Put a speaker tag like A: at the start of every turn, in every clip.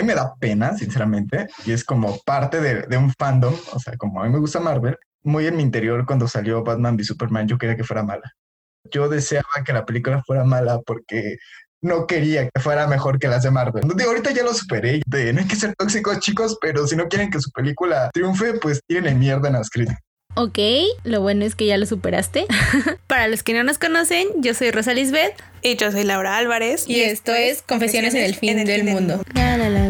A: mí me da pena, sinceramente, y es como parte de, de un fandom, o sea, como a mí me gusta Marvel, muy en mi interior cuando salió Batman v Superman, yo quería que fuera mala. Yo deseaba que la película fuera mala porque no quería que fuera mejor que las de Marvel. Digo, ahorita ya lo superé. De, no hay que ser tóxicos, chicos, pero si no quieren que su película triunfe, pues tienen mierda en las críticas.
B: Ok, lo bueno es que ya lo superaste. Para los que no nos conocen, yo soy Rosa Lisbeth.
C: Y yo soy Laura Álvarez.
B: Y, esto es Confesiones, en el fin del, mundo. La, la, la,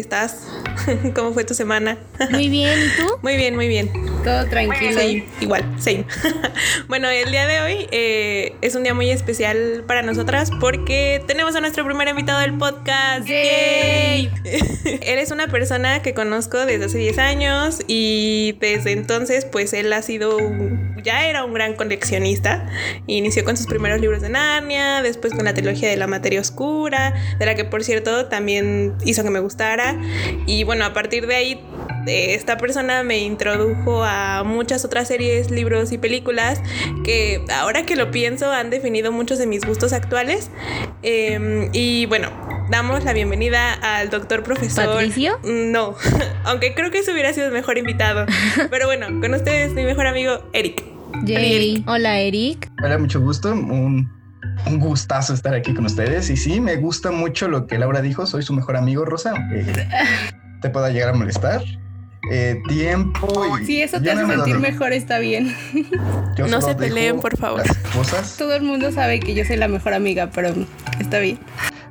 C: estás? ¿Cómo fue tu semana?
B: Muy bien, ¿y tú?
C: Muy bien, muy bien.
B: Todo tranquilo.
C: igual, same. bueno, el día de hoy eh, es un día muy especial para nosotras porque tenemos a nuestro primer invitado del podcast. ¡Yay! él es una persona que conozco desde hace 10 años y desde entonces pues él ha sido, ya era un gran coleccionista. Inició con sus primeros libros de Narnia, después con la trilogía de la materia oscura, de la que por cierto también hizo que me gustara. Y bueno, a partir de ahí esta persona me introdujo a muchas otras series, libros y películas que ahora que lo pienso han definido muchos de mis gustos actuales. Em, y bueno, damos la bienvenida al doctor profesor.
B: ¿Patricio?
C: No, aunque creo que eso hubiera sido el mejor invitado. Pero bueno, con ustedes mi mejor amigo Eric.
B: Hola Eric.
A: Hola, mucho gusto. Un, un, gustazo estar aquí con ustedes. Y sí, me gusta mucho lo que Laura dijo. Soy su mejor amigo, Rosa, aunque te pueda llegar a molestar. Eh, tiempo
B: y... Si eso te hace sentir mejor, está bien.
C: no se peleen, por favor.
B: Todo el mundo sabe que yo soy la mejor amiga, pero está bien.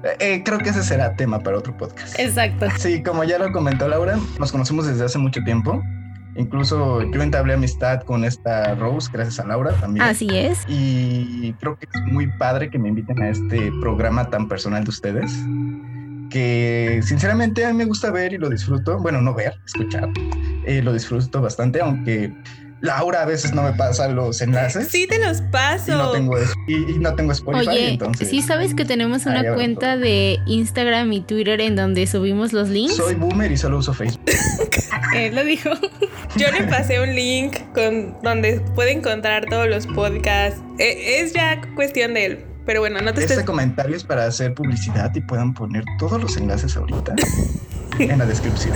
A: Eh, eh, creo que ese será tema para otro podcast.
B: Exacto.
A: Sí, como ya lo comentó Laura, nos conocemos desde hace mucho tiempo. Incluso yo entablé amistad con esta Rose gracias a Laura también.
B: Así es.
A: Y creo que es muy padre que me inviten a este programa tan personal de ustedes que sinceramente a mí me gusta ver y lo disfruto. Bueno, no ver, escuchar. Eh, lo disfruto bastante, aunque Laura a veces no me pasa los enlaces.
C: Sí, te los paso.
A: Y no tengo, y, no tengo Spotify.
B: Oye,
A: entonces,
B: sí sabes que tenemos una cuenta de Instagram y Twitter en donde subimos los links.
A: Soy boomer y solo uso Facebook.
B: Él lo dijo.
C: Yo le pasé un link con donde puede encontrar todos los podcasts. Eh, es ya cuestión de él. Pero bueno, no te
A: Este comentario es para hacer publicidad y puedan poner todos los enlaces ahorita en la descripción.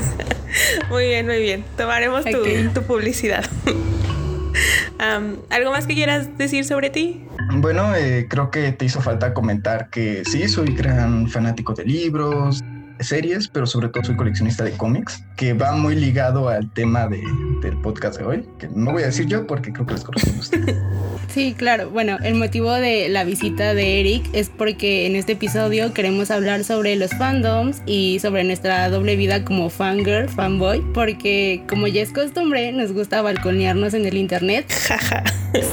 C: Muy bien, muy bien. Tomaremos tu, publicidad. ¿Algo más que quieras decir sobre ti?
A: Bueno, eh, creo que te hizo falta comentar que sí, soy gran fanático de libros, series, pero sobre todo soy coleccionista de cómics, que va muy ligado al tema de, del podcast de hoy, que no voy a decir yo porque creo que les conocen ustedes.
B: Sí, claro. Bueno, el motivo de la visita de Eric es porque en este episodio queremos hablar sobre los fandoms y sobre nuestra doble vida como fangirl, fanboy, porque como ya es costumbre, nos gusta balconearnos en el internet.
C: Jaja.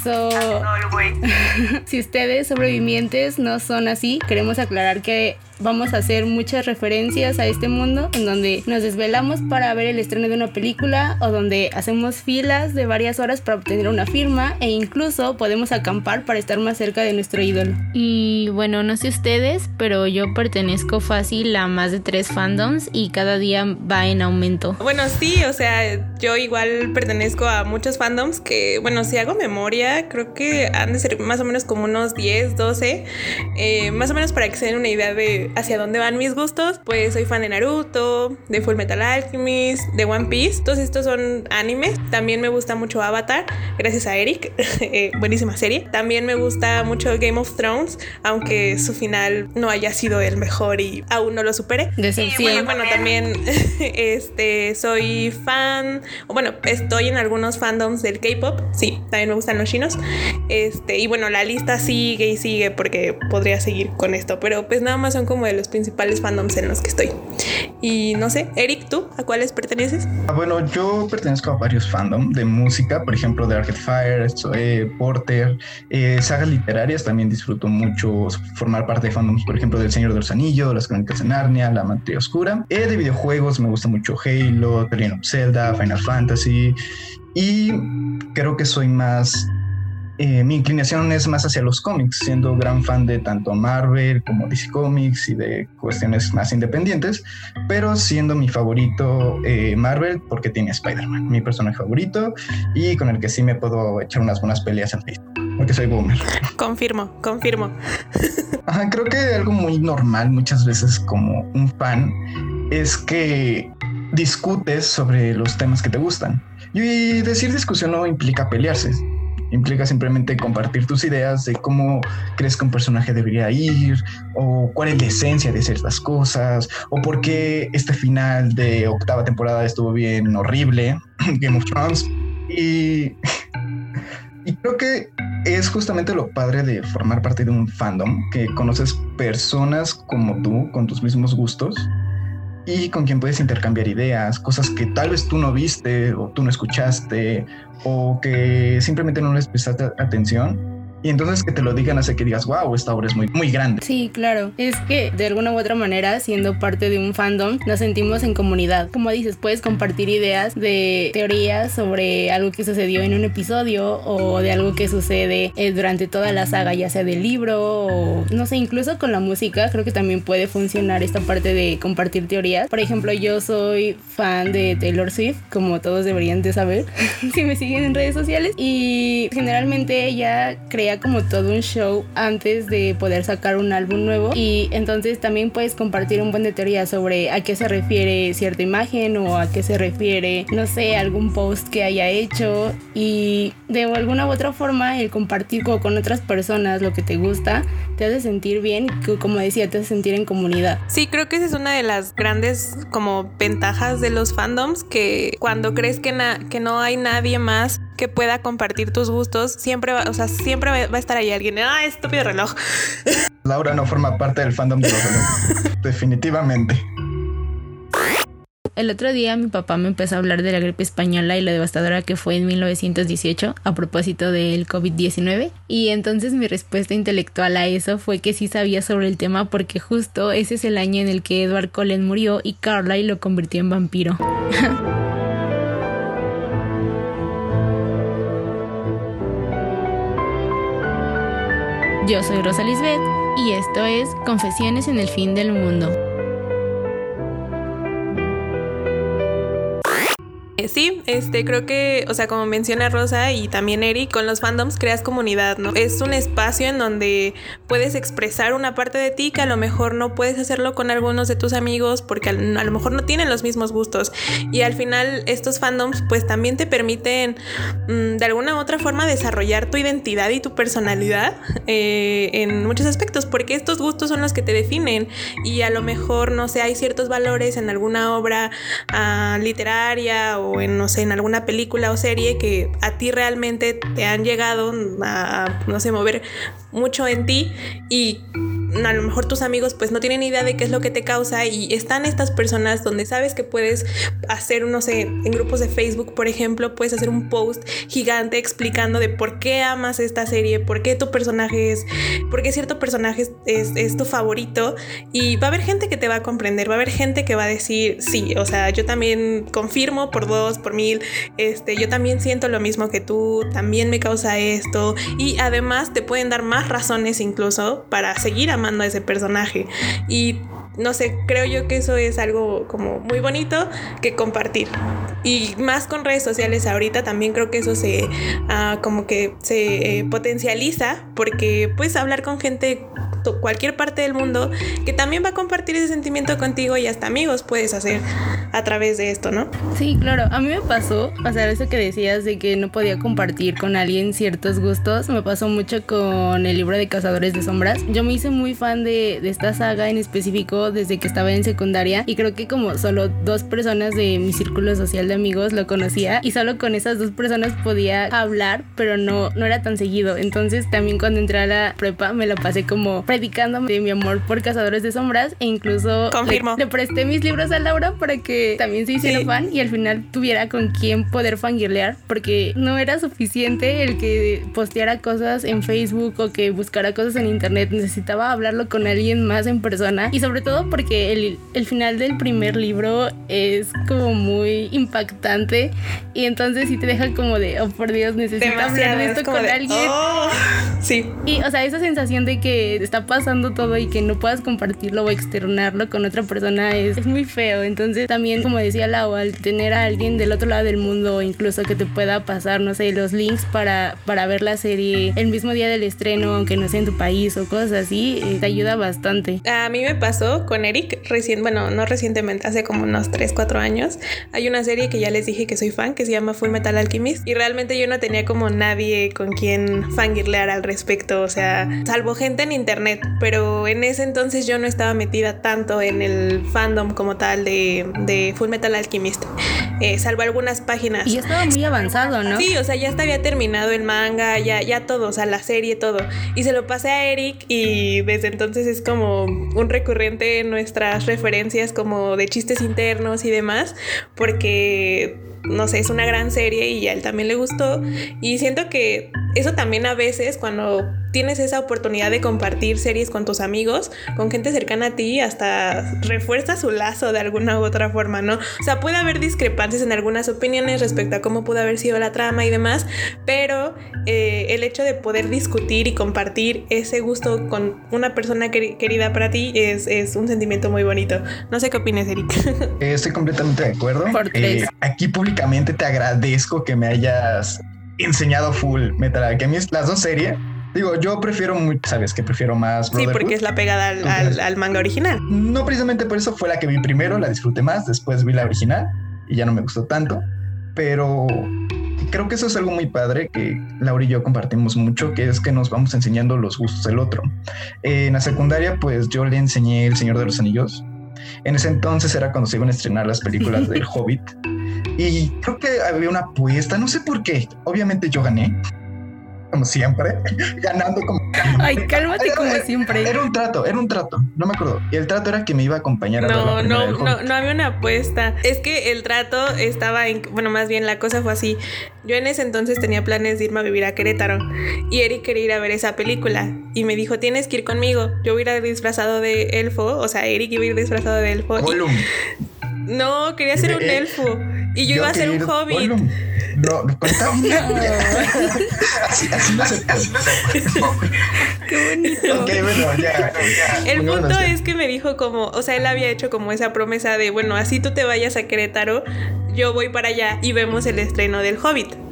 B: so, si ustedes sobrevivientes no son así, queremos aclarar que vamos a hacer muchas referencias a este mundo en donde nos desvelamos para ver el estreno de una película o donde hacemos filas de varias horas para obtener una firma e incluso podemos acampar para estar más cerca de nuestro ídolo. Y bueno, no sé ustedes, pero yo pertenezco fácil a más de tres fandoms y cada día va en aumento.
C: Bueno, sí, o sea, yo igual pertenezco a muchos fandoms que, bueno, si hago memoria, creo que han de ser más o menos como unos 10, 12, eh, más o menos para que se den una idea de hacia dónde van mis gustos, pues soy fan de Naruto, de Full Metal Alchemist, de One Piece. Todos estos son animes. También me gusta mucho Avatar, gracias a Eric. Eh, buenísima serie. También me gusta mucho Game of Thrones, aunque su final no haya sido el mejor y aún no lo supere.
B: Decepción.
C: Y bueno, también este, soy fan, o bueno, estoy en algunos fandoms del K-pop. Sí, también me gustan los chinos. Este, y bueno, la lista sigue y sigue porque podría seguir con esto, pero pues nada más son como como de los principales fandoms en los que estoy. Y no sé, Eric, ¿tú a cuáles perteneces?
A: Ah, bueno, yo pertenezco a varios fandom de música, por ejemplo, de Arcade Fire, eh, Porter, eh, sagas literarias, también disfruto mucho formar parte de fandoms, por ejemplo, del Señor de los Anillos, Las Crónicas de Narnia, La Materia Oscura. Eh, de videojuegos me gusta mucho Halo, The Legend of Zelda, Final Fantasy y creo que soy más eh, mi inclinación es más hacia los cómics, siendo gran fan de tanto Marvel como DC Comics y de cuestiones más independientes, pero siendo mi favorito eh, Marvel porque tiene Spider-Man, mi personaje favorito y con el que sí me puedo echar unas buenas peleas en Facebook, porque soy boomer.
C: Confirmo, confirmo.
A: creo que algo muy normal muchas veces como un fan es que discutes sobre los temas que te gustan. Y decir discusión no implica pelearse, implica simplemente compartir tus ideas de cómo crees que un personaje debería ir, o cuál es la esencia de ciertas cosas, o por qué este final de octava temporada estuvo bien horrible, Game of Thrones. Y, y creo que es justamente lo padre de formar parte de un fandom, que conoces personas como tú, con tus mismos gustos, y con quien puedes intercambiar ideas, cosas que tal vez tú no viste o tú no escuchaste o que simplemente no les prestaste atención y entonces que te lo digan hace que digas, wow, esta obra es muy, muy grande.
B: Sí, claro. Es que de alguna u otra manera, siendo parte de un fandom, nos sentimos en comunidad. Como dices, puedes compartir ideas de teorías sobre algo que sucedió en un episodio o de algo que sucede eh, durante toda la saga, ya sea del libro o no sé, incluso con la música, creo que también puede funcionar esta parte de compartir teorías. Por ejemplo, yo soy fan de Taylor Swift, como todos deberían de saber, si me siguen en redes sociales, y generalmente ella crea como todo un show antes de poder sacar un álbum nuevo y entonces también puedes compartir un buen de teoría sobre a qué se refiere cierta imagen o a qué se refiere, no sé, algún post que haya hecho y de alguna u otra forma el compartir con otras personas lo que te gusta te hace sentir bien como decía te hace sentir en comunidad.
C: Sí, creo que esa es una de las grandes como ventajas de los fandoms que cuando crees que, que no hay nadie más que pueda compartir tus gustos, siempre va, o sea, siempre va a estar ahí alguien, ah, estúpido reloj.
A: Laura no forma parte del fandom de los relojes. Definitivamente.
B: El otro día mi papá me empezó a hablar de la gripe española y lo devastadora que fue en 1918 a propósito del COVID-19 y entonces mi respuesta intelectual a eso fue que sí sabía sobre el tema porque justo ese es el año en el que Edward Cullen murió y Carlyle lo convirtió en vampiro. Yo soy Rosa Lisbeth y esto es Confesiones en el fin del mundo.
C: Sí, este creo que, o sea, como menciona Rosa y también Eric, con los fandoms creas comunidad, ¿no? Es un espacio en donde puedes expresar una parte de ti que a lo mejor no puedes hacerlo con algunos de tus amigos porque a, lo mejor no tienen los mismos gustos. Y al final estos fandoms pues también te permiten mm, de alguna u otra forma desarrollar tu identidad y tu personalidad eh, en muchos aspectos porque estos gustos son los que te definen y a lo mejor, no sé, hay ciertos valores en alguna obra uh, literaria o en, no sé, en alguna película o serie que a ti realmente te han llegado a, no sé, mover mucho en ti y a lo mejor tus amigos pues no tienen idea de qué es lo que te causa y están estas personas donde sabes que puedes hacer, no sé, en grupos de Facebook, por ejemplo, puedes hacer un post gigante explicando de por qué amas esta serie, por qué tu personaje es, por qué cierto personaje es, es, tu favorito. Y va a haber gente que te va a comprender, va a haber gente que va a decir, sí, o sea, yo también confirmo por dos, por mil, este, yo también siento lo mismo que tú, también me causa esto. Y además te pueden dar más razones incluso para seguir amando a ese personaje. Y no sé, creo yo que eso es algo como muy bonito que compartir. Y más con redes sociales ahorita también creo que eso se ah, como que se eh, potencializa porque puedes hablar con gente cualquier parte del mundo que también va a compartir ese sentimiento contigo y hasta amigos puedes hacer a través de esto, ¿no?
B: Sí, claro. A mí me pasó, o sea, eso que decías de que no podía compartir con alguien ciertos gustos, me pasó mucho con el libro de Cazadores de Sombras. Yo me hice muy fan de, de esta saga en específico desde que estaba en secundaria y creo que como solo dos personas de mi círculo social de amigos lo conocía y solo con esas dos personas podía hablar, pero no, no era tan seguido. Entonces también cuando entré a la prepa me la pasé como predicando de mi amor por Cazadores de Sombras e incluso le, presté mis libros a Laura para que también se hiciera fan y al final tuviera con quién poder fangirlear porque no era suficiente el que posteara cosas en Facebook o que buscara cosas en internet, necesitaba hablarlo con alguien más en persona y sobre todo porque el, el final del primer libro es como muy impactante y entonces sí te deja como de, oh por Dios, necesito hablar de esto con alguien. Oh,
C: sí.
B: Y o sea, esa sensación de que está pasando todo y que no puedas compartirlo o externarlo con otra persona es, es muy feo. Entonces también, como decía Lau, al tener a alguien del otro lado del mundo, incluso que te pueda pasar, no sé, los links para, para ver la serie el mismo día del estreno, aunque no sea en tu país o cosas así, eh, te ayuda bastante.
C: A mí me pasó con Eric recién, bueno, no recientemente, hace como unos 3, 4 años. Hay una serie que ya les dije que soy fan, que se llama Full Metal Alchemist, y realmente yo no tenía como nadie con quien fangirlear al respecto, o sea, salvo gente en internet, pero en ese entonces yo no estaba metida tanto en el fandom como tal de, de Full Metal Alchemist, eh, salvo algunas páginas.
B: Y ya estaba muy avanzado, ¿no?
C: Sí, o sea, ya había terminado el manga, ya, ya todo, o sea, la serie, todo. Y se lo pasé a Eric y desde entonces es como un recurrente nuestras referencias como de chistes internos y demás, porque no sé, es una gran serie y a él también le gustó. Y siento que eso también a veces cuando tienes esa oportunidad de compartir series con tus amigos, con gente cercana a ti, hasta refuerza su lazo de alguna u otra forma, ¿no? O sea, puede haber discrepancias en algunas opiniones respecto a cómo pudo haber sido la trama y demás, pero eh, el hecho de poder discutir y compartir ese gusto con una persona querida para ti es, es, un sentimiento muy bonito. No sé qué opinas, Eric.
A: Eh, estoy completamente de acuerdo. Eh, aquí públicamente te agradezco que me hayas enseñado full Metal Alchemist, las dos series Digo, yo prefiero muy, sabes que prefiero más.
C: Sí, porque es la pegada al, manga original.
A: No precisamente por eso fue la que vi primero, la disfruté más, después vi la original y ya no me gustó tanto, pero creo que eso es algo muy padre que Laura y yo compartimos mucho, que es que nos vamos enseñando los gustos del otro. en la secundaria, pues yo le enseñé El Señor de los Anillos. En ese entonces era cuando se iban a estrenar las películas del Hobbit. Y creo que había una apuesta, no sé por qué. Obviamente yo gané como siempre, ganando como...
B: Ay, cálmate como siempre.
A: Era un trato, era un trato, no me acuerdo. Y el trato era que me iba a acompañar
C: a
A: no,
C: no, no, no había una apuesta. Es que el trato estaba en, bueno, más bien la cosa fue así. Yo en ese entonces tenía planes de irme a vivir a Querétaro y Eric quería ir a ver esa película y me dijo, tienes que ir conmigo. Yo voy a ir disfrazado de elfo, o sea, Eric iba a ir disfrazado de elfo. No, quería ser un elfo y yo, iba a ser un hobbit.
A: No, así, así no se
B: Qué bonito.
A: Ok, bueno, ya,
C: El punto es que me dijo como, o sea, él había hecho como esa promesa de, bueno, así tú te vayas a Querétaro, yo voy para allá y vemos el estreno del Hobbit.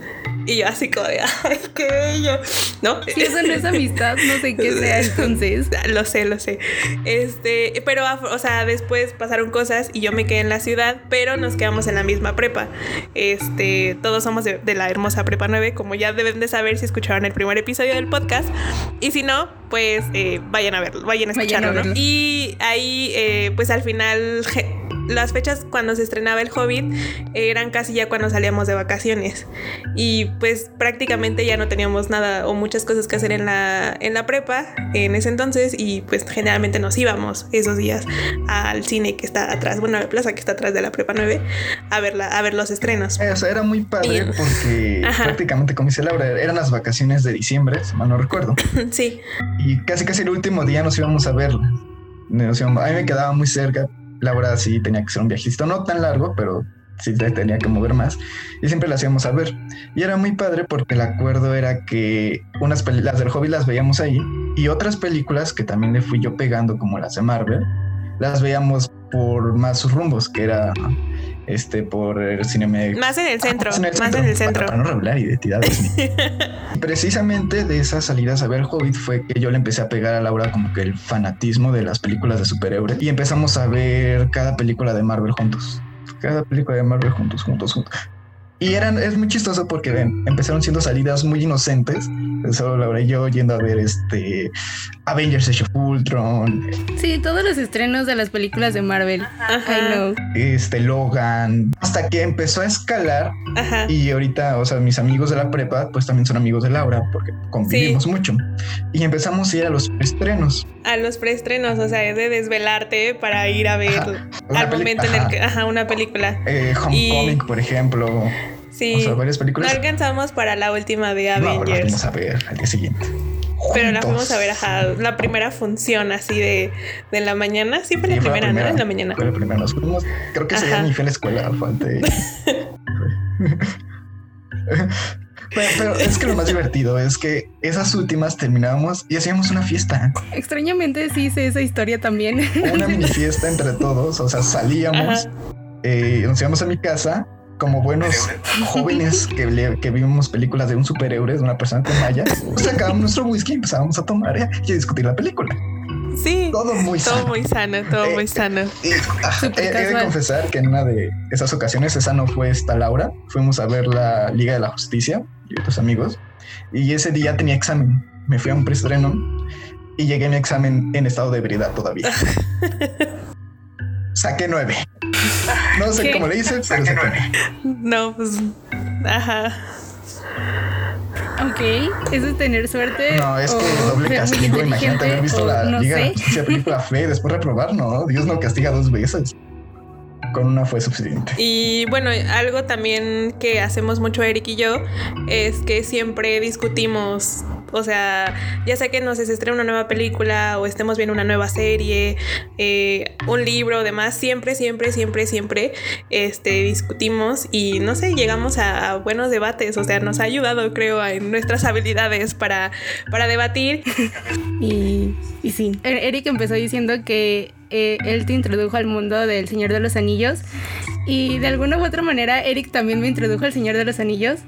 C: Y yo así como de, ay, qué bello, ¿no?
B: Si eso no es amistad, no sé qué sea entonces.
C: lo sé, lo sé. Este, pero, o sea, después pasaron cosas y yo me quedé en la ciudad, pero nos quedamos en la misma prepa. Este, todos somos de, la hermosa prepa 9, como ya deben de saber si escucharon el primer episodio del podcast. Y si no, pues eh, vayan a verlo, vayan a escucharlo, ¿no? Y ahí, eh, pues al final las fechas cuando se estrenaba el Hobbit eran casi ya cuando salíamos de vacaciones y pues prácticamente ya no teníamos nada o muchas cosas que hacer en la, en la prepa en ese entonces y pues generalmente nos íbamos esos días al cine que está atrás, bueno, a la plaza que está atrás de la prepa 9 a, verla, a ver los estrenos.
A: O sea, era muy padre porque prácticamente como dice Laura, eran las vacaciones de diciembre, si mal no recuerdo.
C: sí.
A: Y casi casi el último día nos íbamos a verla. a mí me quedaba muy cerca, la verdad sí tenía que ser un viajito, no tan largo, pero sí tenía que mover más. Y siempre la hacíamos a ver. Y era muy padre porque el acuerdo era que unas las del hobby las veíamos ahí y otras películas que también le fui yo pegando, como las de Marvel, las veíamos por más rumbos, que era este por el cine
C: más en el centro, más en el centro,
A: para, no revelar identidades. Precisamente de esas salidas a ver Hobbit fue que yo le empecé a pegar a Laura como que el fanatismo de las películas de superhéroes y empezamos a ver cada película de Marvel juntos. cada película de Marvel juntos, juntos, juntos. Y eran, es muy chistoso porque empezaron siendo salidas muy inocentes. Solo Laura y yo yendo a ver este Avengers Age of Ultron.
B: Sí, todos los estrenos de las películas de Marvel. I know.
A: Este Logan. Hasta que empezó a escalar. Y ahorita, o sea, mis amigos de la prepa, pues también son amigos de Laura, porque convivimos mucho. Y empezamos a ir a los preestrenos.
C: A los preestrenos, o sea, es de desvelarte para ir a ver al momento en el que. Ajá, una película.
A: Eh, Homecoming, por ejemplo.
C: Sí. O sea, varias películas. No alcanzamos para la última de Avengers. No,
A: la fuimos a ver al día siguiente.
C: Pero la fuimos a ver, ajá, la primera función así de, de la mañana. Sí, fue la, primera, ¿no? En la mañana.
A: Fue la primera. Nos fuimos, creo que ese día ni fue a la escuela. Pero, pero, es que lo más divertido es que esas últimas terminábamos y hacíamos una fiesta.
B: Extrañamente sí hice esa historia también.
A: Una mini fiesta entre todos, o sea, salíamos, eh, nos íbamos a mi casa como buenos jóvenes que, que vimos películas de un superhéroe, de una persona con malla, pues sacábamos nuestro whisky y empezábamos a tomar ¿eh? y a discutir la película.
C: Sí.
A: Todo muy
C: todo sano. muy sano, todo muy eh, sano.
A: Ah, he, de confesar que en una de esas ocasiones, esa no fue esta Laura, fuimos a ver la Liga de la Justicia y otros amigos. Y ese día tenía examen. Me fui a un preestreno y llegué a mi examen en estado de ebriedad todavía. Saqué nueve. No sé cómo le dicen, pero saqué nueve.
C: No, pues. Ajá.
B: Ok, ¿eso es tener suerte?
A: No, es que doble castigo. Imagínate haber visto la Liga de la película fe y después reprobar, no. Dios no castiga dos veces con una fue suficiente.
C: Y bueno, algo también que hacemos mucho Eric y yo es que siempre discutimos o sea, ya sea que nos estrene una nueva película o estemos viendo una nueva serie, eh, un libro, demás, siempre, siempre, siempre, siempre este, discutimos y no sé, llegamos a, buenos debates. O sea, nos ha ayudado, creo, en nuestras habilidades para, para debatir.
B: y, y sí, e-, Eric empezó diciendo que eh, él te introdujo al mundo del Señor de los Anillos. Y de alguna u otra manera, Eric también me introdujo al Señor de los Anillos.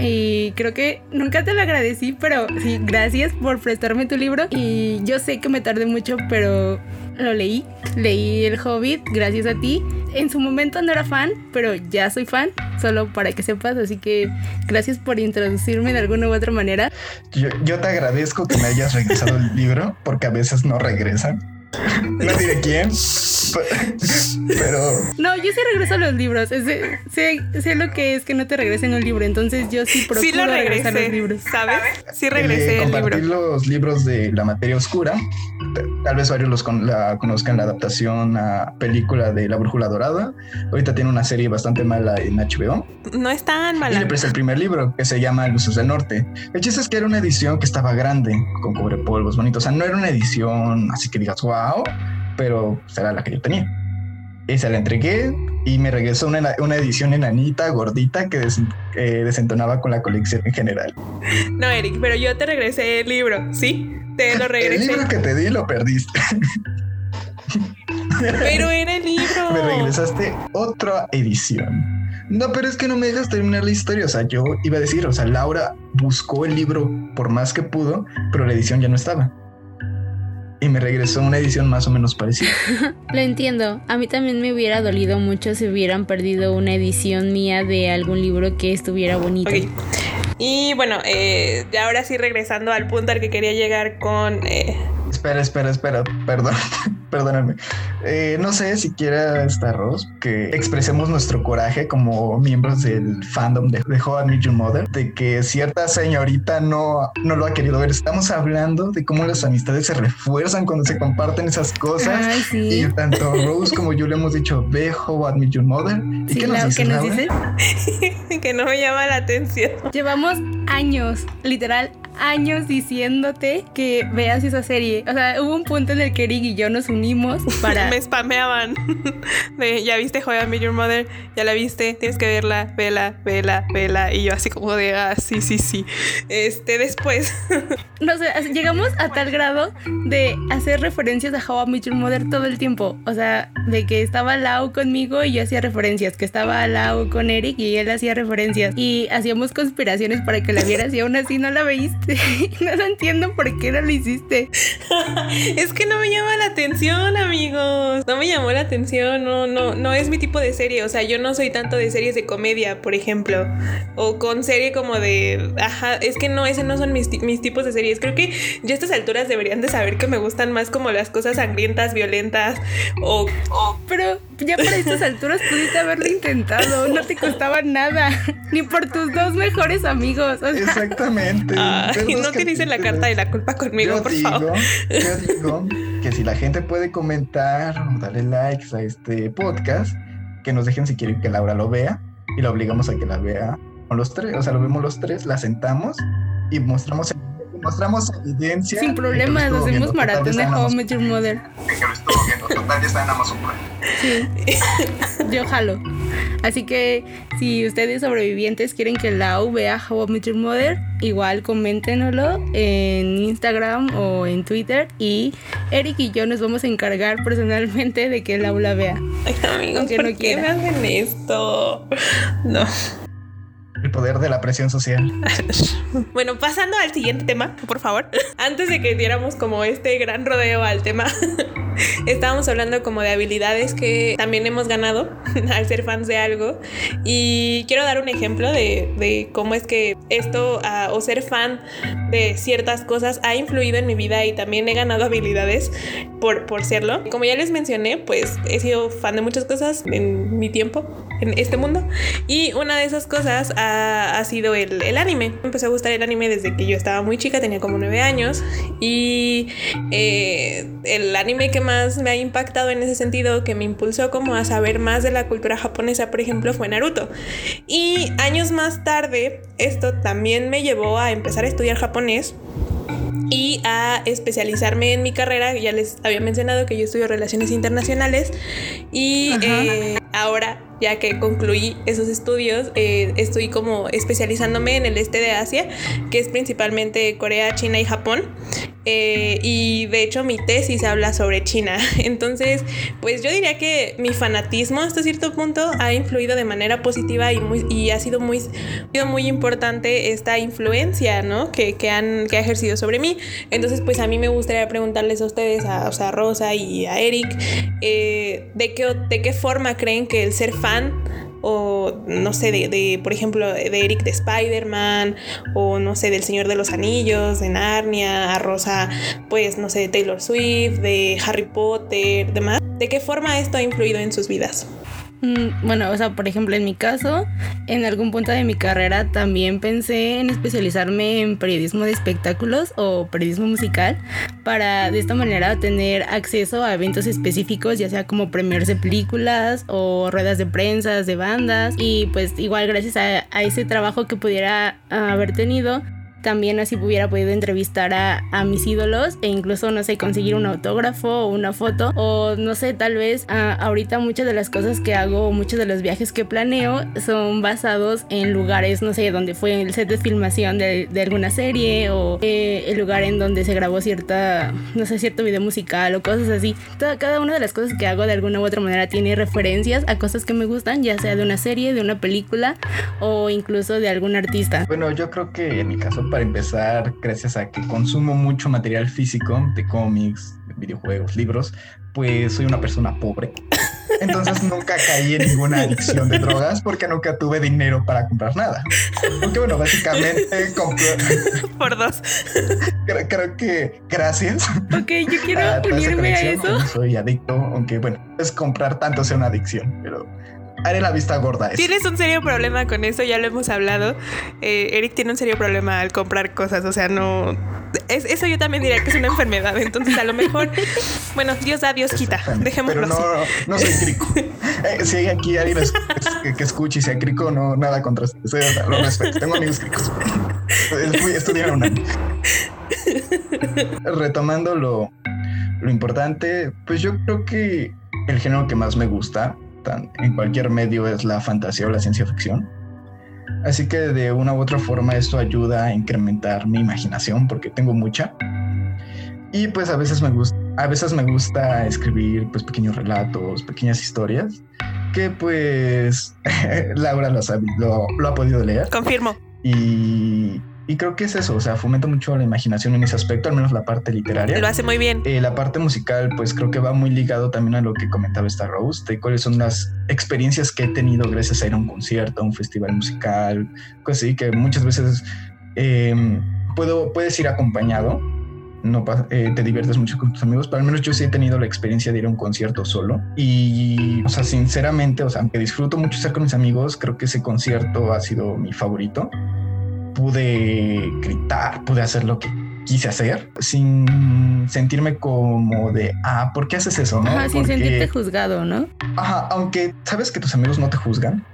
B: Y creo que nunca te lo agradecí, pero sí, gracias por prestarme tu libro. Y yo sé que me tardé mucho, pero lo leí. Leí El Hobbit gracias a ti. En su momento no era fan, pero ya soy fan, solo para que sepas. Así que gracias por introducirme de alguna u otra manera.
A: Yo, yo te agradezco que me hayas regresado el libro, porque a veces no regresan. No diré quién, pero...
B: No, yo sí regreso a los libros. sé, sé, lo que es que no te regresen un libro, entonces yo sí procuro sí lo regresé, los libros.
C: ¿Sabes? Sí regresé
A: el compartir los libros de La Materia Oscura. Tal vez varios los la conozcan la adaptación a película de La Brújula Dorada. Ahorita tiene una serie bastante mala en HBO.
C: No es tan mala.
A: Y le presté el primer libro que se llama Luces del Norte. El chiste es que era una edición que estaba grande, con cubrepolvos bonitos. O sea, no era una edición así que digas, wow pero será la que yo tenía. Y se la entregué y me regresó una, una edición enanita, gordita, que desentonaba con la colección en general.
C: No, Eric, pero yo te regresé el libro, ¿sí? Te lo regresé.
A: El libro que te di lo perdiste.
C: Pero era el libro.
A: Me regresaste otra edición. No, pero es que no me dejas terminar la historia. O sea, yo iba a decir, o sea, Laura buscó el libro por más que pudo, pero la edición ya no estaba y me regresó una edición más o menos parecida.
B: Lo entiendo. A mí también me hubiera dolido mucho si hubieran perdido una edición mía de algún libro que estuviera bonito.
C: Y bueno, eh, ahora sí regresando al punto al que quería llegar con... Eh,
A: espera, espera, espera, perdón, perdóname. Eh, no sé si quiera esta Ross que expresemos nuestro coraje como miembros del fandom de, de How I Met Your Mother, de que cierta señorita no, no lo ha querido ver. Estamos hablando de cómo las amistades se refuerzan cuando se comparten esas cosas. Y tanto Rose como yo le hemos dicho, ve How I Met Your Mother. ¿Y qué nos dice? nos dice?
C: que no me llama la atención.
B: Llevamos años, literal años diciéndote que veas esa serie. O sea, hubo un punto en el que Eric y yo nos unimos para...
C: Me spameaban. De, ya viste Joya I Your Mother, ya la viste, tienes que verla, vela, vela, vela. Y yo así como de, ah, sí, sí, sí. Este, después...
B: no sé, llegamos a tal grado de hacer referencias a How I Your Mother todo el tiempo. O sea, de que estaba Lau conmigo y yo hacía referencias, que estaba Lau con Eric y él hacía referencias. Y hacíamos conspiraciones para que la vieras y aún así no la no entiendo por qué no lo hiciste.
C: es que no me llama la atención, amigos. No me llamó la atención. No, no, no es mi tipo de serie. O sea, yo no soy tanto de series de comedia, por ejemplo. O con serie como de. Ajá, es que no, ese no son mis, mis tipos de series. Creo que ya a estas alturas deberían de saber que me gustan más como las cosas sangrientas, violentas. O...
B: Pero ya para estas alturas pudiste haberlo intentado. No te costaba nada. Ni por tus dos mejores amigos.
A: Exactamente.
C: Y no utilicen la carta de la culpa conmigo, por favor.
A: Yo digo que si la gente puede comentar o darle likes a este podcast, que nos dejen si quieren que Laura lo vea y la obligamos a que la vea con los tres. O sea, lo vemos los tres, la sentamos y mostramos mostramos evidencia.
B: Sin problemas, hacemos maratón de How I Your Mother.
A: que lo estuvo viendo, total ya está en Amazon
B: Sí, yo jalo. Así que si ustedes sobrevivientes quieren que Lau vea How I Met Your Mother, igual coméntenoslo en Instagram o en Twitter y Eric y yo nos vamos a encargar personalmente de que Lau la vea.
C: Ay, amigos, ¿por no qué me hacen esto? No.
A: El poder de la presión social.
C: bueno, pasando al siguiente tema, por favor. Antes de que diéramos como este gran rodeo al tema, estábamos hablando como de habilidades que también hemos ganado al ser fans de algo. Y quiero dar un ejemplo de, cómo es que esto ah, o ser fan de ciertas cosas ha influido en mi vida y también he ganado habilidades por, por serlo. Como ya les mencioné, pues he sido fan de muchas cosas en mi tiempo en este mundo. Y una de esas cosas ha, sido el, el, anime. Me empezó a gustar el anime desde que yo estaba muy chica, tenía como nueve años. Y eh, el anime que más me ha impactado en ese sentido, que me impulsó como a saber más de la cultura japonesa, por ejemplo, fue Naruto. Y años más tarde, esto también me llevó a empezar a estudiar japonés y a especializarme en mi carrera. Ya les había mencionado que yo estudio relaciones internacionales y eh, ahora ya que concluí esos estudios, eh, estoy como especializándome en el este de Asia, que es principalmente Corea, China y Japón. Eh, y de hecho mi tesis habla sobre China. Entonces, pues yo diría que mi fanatismo hasta cierto punto ha influido de manera positiva y, muy, y ha sido muy, muy importante esta influencia, ¿no? Que, que, han, que ha ejercido sobre mí. Entonces, pues a mí me gustaría preguntarles a ustedes, a, o sea, a Rosa y a Eric, eh, ¿de, qué, ¿de qué forma creen que el ser fan o no sé, de, por ejemplo, de Eric de Spider-Man, o no sé, del Señor de los Anillos, de Narnia, a Rosa, pues no sé, de Taylor Swift, de Harry Potter, demás. ¿De qué forma esto ha influido en sus vidas?
B: Mm, bueno, o sea, por ejemplo, en mi caso, en algún punto de mi carrera también pensé en especializarme en periodismo de espectáculos o periodismo musical para de esta manera tener acceso a eventos específicos, ya sea como premios de películas o ruedas de prensa de bandas. Y pues igual gracias a ese trabajo que pudiera haber tenido también así hubiera podido entrevistar a, mis ídolos e incluso, no sé, conseguir un autógrafo o una foto o no sé, tal vez ahorita muchas de las cosas que hago, muchos de los viajes que planeo son basados en lugares, no sé, donde fue el set de filmación de, alguna serie o eh, el lugar en donde se grabó cierta, no sé, cierto video musical o cosas así. Toda, cada una de las cosas que hago de alguna u otra manera tiene referencias a cosas que me gustan, ya sea de una serie, de una película o incluso de algún artista.
A: Bueno, yo creo que en mi caso para empezar, gracias a que consumo mucho material físico de cómics, videojuegos, libros, pues soy una persona pobre. Entonces nunca caí en ninguna adicción de drogas porque nunca tuve dinero para comprar nada. Aunque bueno, básicamente compré...
C: Por dos.
A: Creo, que gracias.
B: Ok, yo quiero unirme a eso.
A: Soy adicto, aunque bueno, es comprar tanto sea una adicción, pero haré la vista gorda.
C: Tienes un serio problema con eso, ya lo hemos hablado. Eh, Eric tiene un serio problema al comprar cosas, o sea, no... eso yo también diría que es una enfermedad, entonces a lo mejor, bueno, Dios da, Dios quita, dejémoslo
A: Pero no, no soy crico. Eh, si hay aquí alguien que, escuche y sea crico, no, nada contra eso, lo respeto, tengo amigos cricos. Estudiaron un Retomando lo, lo importante, pues yo creo que el género que más me gusta en cualquier medio es la fantasía o la ciencia ficción. Así que de una u otra forma esto ayuda a incrementar mi imaginación porque tengo mucha. Y pues a veces me gusta, a veces me gusta escribir pues pequeños relatos, pequeñas historias que pues Laura lo, lo, lo ha podido leer.
C: Confirmo.
A: Y Y creo que es eso, o sea, fomenta mucho la imaginación en ese aspecto, al menos la parte literaria.
C: Lo hace muy bien.
A: Eh, la parte musical, pues creo que va muy ligado también a lo que comentaba esta Rose, de cuáles son las experiencias que he tenido gracias a ir a un concierto, a un festival musical, cosas así, que muchas veces eh, puedo, puedes ir acompañado, no eh, te diviertes mucho con tus amigos, pero al menos yo sí he tenido la experiencia de ir a un concierto solo. Y, o sea, sinceramente, o sea, aunque disfruto mucho estar con mis amigos, creo que ese concierto ha sido mi favorito pude gritar, pude hacer lo que quise hacer sin sentirme como de, ah, ¿por qué haces eso?
B: ¿no? Ajá, sin sentirte juzgado, ¿no?
A: Ajá, aunque sabes que tus amigos no te juzgan,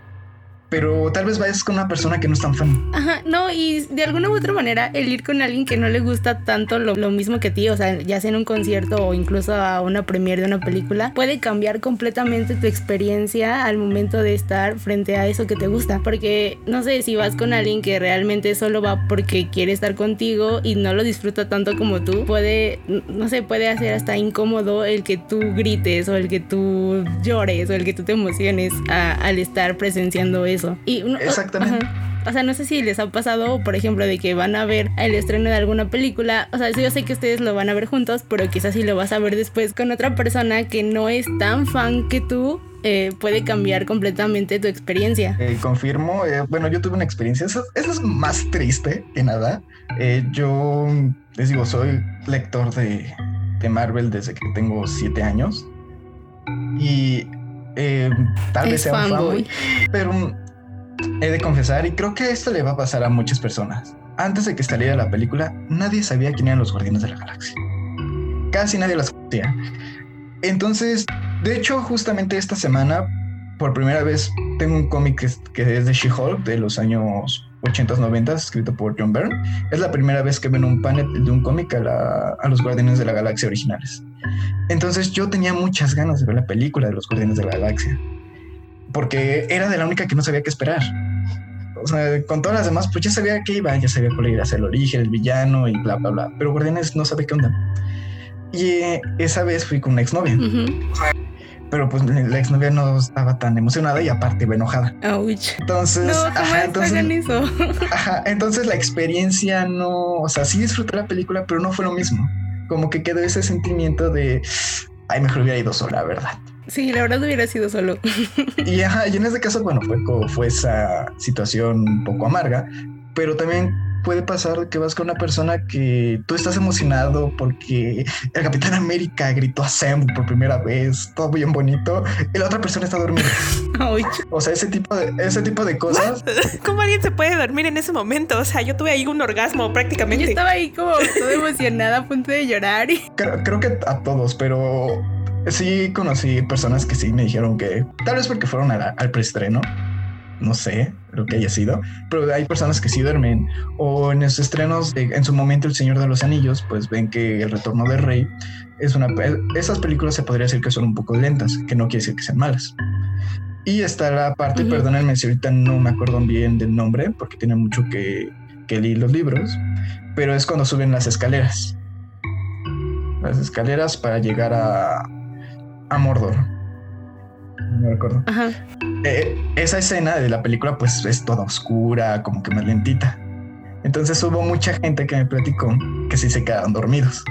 A: pero tal vez vayas con una persona que no es tan fan.
B: Ajá, no, y de alguna u otra manera, el ir con alguien que no le gusta tanto lo, mismo que ti, o sea, ya sea en un concierto o incluso a una premiere de una película, puede cambiar completamente tu experiencia al momento de estar frente a eso que te gusta. Porque, no sé, si vas con alguien que realmente solo va porque quiere estar contigo y no lo disfruta tanto como tú, puede, no sé, puede hacer hasta incómodo el que tú grites o el que tú llores o el que tú te emociones al estar presenciando eso. Y
A: Exactamente.
B: O sea, no sé si les ha pasado, por ejemplo, de que van a ver el estreno de alguna película. O sea, yo sé que ustedes lo van a ver juntos, pero quizás si lo vas a ver después con otra persona que no es tan fan que tú, eh, puede cambiar completamente tu experiencia.
A: Eh, confirmo, eh, bueno, yo tuve una experiencia, eso, es más triste que nada. yo les digo, soy lector de, de Marvel desde que tengo siete años y tal vez sea un fanboy, pero He de confesar, y creo que esto le va a pasar a muchas personas. Antes de que saliera la película, nadie sabía quién eran los Guardianes de la Galaxia. Casi nadie las conocía. Entonces, de hecho, justamente esta semana, por primera vez, tengo un cómic que es de She-Hulk de los años 80s, 90 escrito por John Byrne. Es la primera vez que ven un panel de un cómic a, los Guardianes de la Galaxia originales. Entonces yo tenía muchas ganas de ver la película de los Guardianes de la Galaxia porque era de la única que no sabía qué esperar. O sea, con todas las demás, pues ya sabía qué iba, ya sabía cuál iba a ser el origen, el villano y bla, bla, bla. Pero Guardianes no sabía qué onda. Y eh, esa vez fui con una exnovia. Pero pues la exnovia no estaba tan emocionada y aparte iba enojada. Entonces,
B: no, ajá, entonces,
A: ajá, entonces la experiencia no, o sea, sí disfruté la película, pero no fue lo mismo. Como que quedó ese sentimiento de, ay, mejor hubiera ido sola, ¿verdad?
B: Sí, la verdad hubiera sido solo.
A: y, ajá, y en este caso, bueno, fue, fue esa situación un poco amarga, pero también puede pasar que vas con una persona que tú estás emocionado porque el Capitán América gritó a Sam por primera vez, todo bien bonito, y la otra persona está dormida. O sea, ese tipo de, ese tipo de cosas.
C: ¿Cómo alguien se puede dormir en ese momento? O sea, yo tuve ahí un orgasmo prácticamente.
B: Yo estaba ahí como toda emocionada, a punto de llorar.
A: Creo, creo que a todos, pero sí conocí personas que sí me dijeron que tal vez porque fueron al preestreno, no sé lo que haya sido, pero hay personas que sí duermen o en esos estrenos, en su momento El Señor de los Anillos, pues ven que El Retorno del Rey es una... Esas películas se podría decir que son un poco lentas, que no quiere decir que sean malas. Y está la parte, perdónenme si ahorita no me acuerdo bien del nombre, porque tiene mucho que, que leer los libros, pero es cuando suben las escaleras. Las escaleras para llegar a, a Mordor. No recuerdo. Eh, esa escena de la película pues es toda oscura, como que más lentita. Entonces hubo mucha gente que me platicó que sí se quedaron dormidos.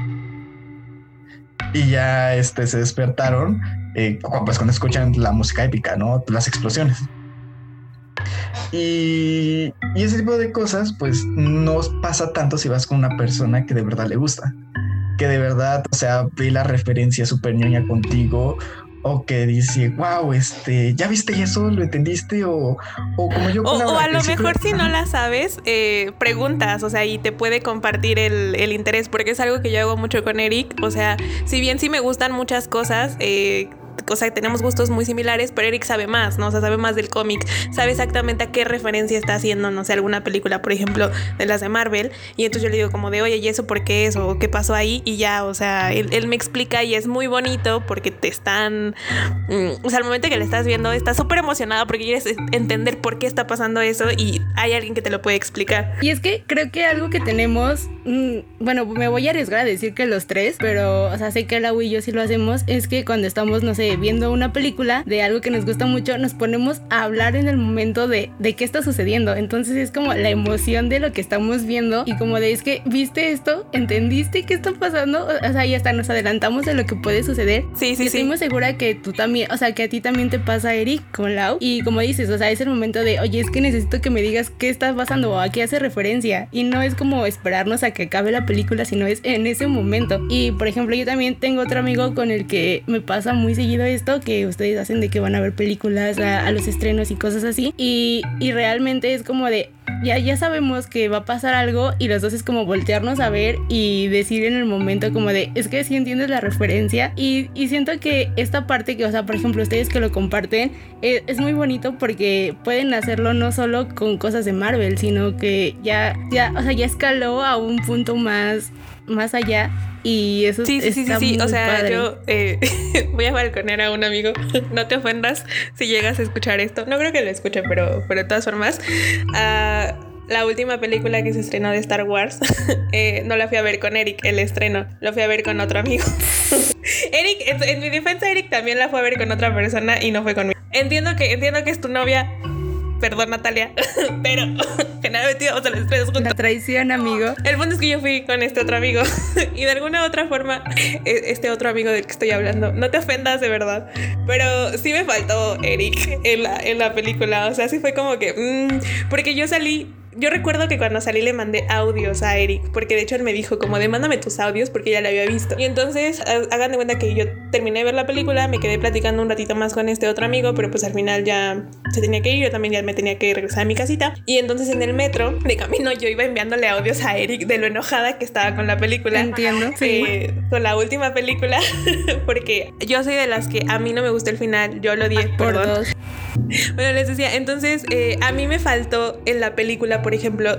A: Y ya este, se despertaron eh, pues cuando escuchan la música épica, ¿no? Las explosiones. Y, y, ese tipo de cosas, pues no pasa tanto si vas con una persona que de verdad le gusta que de verdad, o sea, vi la referencia súper ñoña contigo o que dice, wow, este, ¿ya viste eso? ¿Lo entendiste? O, o como yo...
C: O, a lo mejor si no la sabes, eh, preguntas, o sea, y te puede compartir el, el, interés, porque es algo que yo hago mucho con Eric, o sea, si bien sí me gustan muchas cosas, eh, o sea, tenemos gustos muy similares, pero Eric sabe más, ¿no? O sea, sabe más del cómic, sabe exactamente a qué referencia está haciendo, no sé, alguna película, por ejemplo, de las de Marvel, y entonces yo le digo como de, oye, ¿y eso por qué es? ¿O qué pasó ahí? Y ya, o sea, él, me explica y es muy bonito porque te están, mm, o sea, al momento que le estás viendo, estás súper emocionado porque quieres entender por qué está pasando eso y hay alguien que te lo puede explicar.
B: Y es que creo que algo que tenemos, mm, bueno, me voy a arriesgar a decir que los tres, pero, o sea, sé que la y yo sí lo hacemos, es que cuando estamos, no sé, sé, viendo una película de algo que nos gusta mucho, nos ponemos a hablar en el momento de, de qué está sucediendo. Entonces es como la emoción de lo que estamos viendo y como de es que viste esto, entendiste qué está pasando, o sea, y hasta nos adelantamos de lo que puede suceder.
C: Sí, sí,
B: y estoy muy segura que tú también, o sea, que a ti también te pasa, Eric, con Lau. Y como dices, o sea, es el momento de, oye, es que necesito que me digas qué está pasando o a qué hace referencia. Y no es como esperarnos a que acabe la película, sino es en ese momento. Y por ejemplo, yo también tengo otro amigo con el que me pasa muy seguido esto, que ustedes hacen de que van a ver películas a, los estrenos y cosas así. Y, y realmente es como de, ya, ya sabemos que va a pasar algo y los dos es como voltearnos a ver y decir en el momento como de, es que si entiendes la referencia y, y, siento que esta parte que, o sea, por ejemplo, ustedes que lo comparten, es, es, muy bonito porque pueden hacerlo no solo con cosas de Marvel, sino que ya, ya, o sea, ya escaló a un punto más, más allá y eso
C: sí, sí, sí, sí, sí. O sea, yo eh, voy a balconear a un amigo. No te ofendas si llegas a escuchar esto. No creo que lo escuche, pero, pero de todas formas. Uh, la última película que se estrenó de Star Wars, eh, no la fui a ver con Eric, el estreno, lo fui a ver con otro amigo. Eric, en, en, mi defensa, Eric también la fue a ver con otra persona y no fue conmigo. Entiendo que, entiendo que es tu novia, perdón Natalia, pero generalmente íbamos a los tres juntos.
B: La traición, amigo.
C: El punto es que yo fui con este otro amigo y de alguna otra forma, e, este otro amigo del que estoy hablando, no te ofendas de verdad, pero sí me faltó Eric en la, en la película, o sea, sí fue como que, mmm, porque yo salí yo recuerdo que cuando salí le mandé audios a Eric, porque de hecho él me dijo como de mándame tus audios porque ya la había visto. Y entonces hagan de cuenta que yo terminé de ver la película, me quedé platicando un ratito más con este otro amigo, pero pues al final ya se tenía que ir, yo también ya me tenía que regresar a mi casita. Y entonces en el metro, de camino, yo iba enviándole audios a Eric de lo enojada que estaba con la película.
B: Entiendo.
C: Sí. Eh, con la última película, porque yo soy de las que a mí no me gustó el final, yo lo di por dos. Bueno, les decía, entonces eh, a mí me faltó en la película, por ejemplo,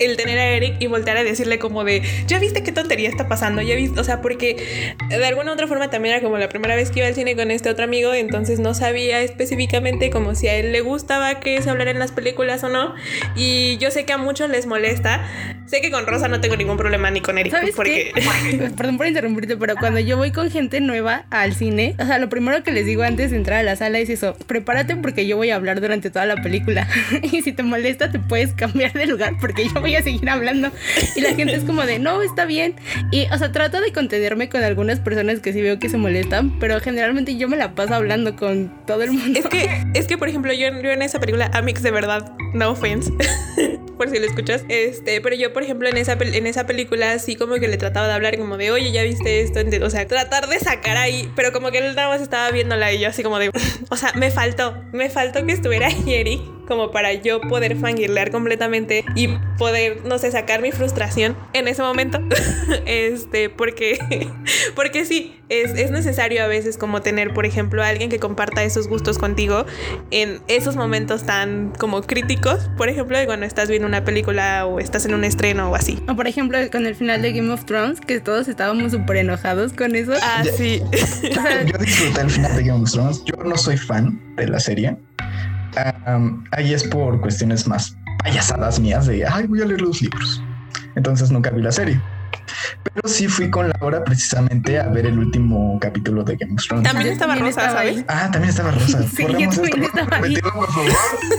C: el tener a Eric y voltear a decirle como de, ya viste qué tontería está pasando, ya viste, o sea, porque de alguna u otra forma también era como la primera vez que iba al cine con este otro amigo, entonces no sabía específicamente como si a él le gustaba que se hablara en las películas o no, y yo sé que a muchos les molesta, sé que con Rosa no tengo ningún problema ni con Eric,
B: ¿Sabes porque... Perdón por interrumpirte, pero cuando yo voy con gente nueva al cine, o sea, lo primero que les digo antes de entrar a la sala es eso, prepárate porque yo voy a hablar durante toda la película, y si te molesta te puedes cambiar de lugar porque yo voy a seguir hablando. Y la gente es como de, no, está bien. Y, o sea, trato de contenerme con algunas personas que sí veo que se molestan, pero generalmente yo me la paso hablando con todo el mundo.
C: Es que, es que por ejemplo, yo, yo en esa película, Amix, de verdad, no offense, por si lo escuchas, este, pero yo, por ejemplo, en esa, en esa película, sí como que le trataba de hablar como de, oye, ya viste esto, o sea, tratar de sacar ahí, pero como que él nada más estaba viéndola y yo así como de, o sea, me faltó, me faltó que estuviera ahí Eric como para yo poder fangirlear completamente y poder, no sé, sacar mi frustración en ese momento. este, porque, porque sí, es, es, necesario a veces como tener, por ejemplo, a alguien que comparta esos gustos contigo en esos momentos tan como críticos, por ejemplo, de cuando estás viendo una película o estás en un estreno o así.
B: O por ejemplo, con el final de Game of Thrones, que todos estábamos súper enojados con eso.
C: Ah, sí.
A: yo disfruté el final de Game of Thrones. Yo no soy fan de la serie ahí es por cuestiones más payasadas mías de, ay, voy a leer los libros. Entonces nunca vi la serie. Pero sí fui con Laura precisamente a ver el último capítulo de Game of Thrones.
C: También estaba Rosa, ¿sabes?
A: Ah, también estaba Rosa.
B: sí, estaba por favor.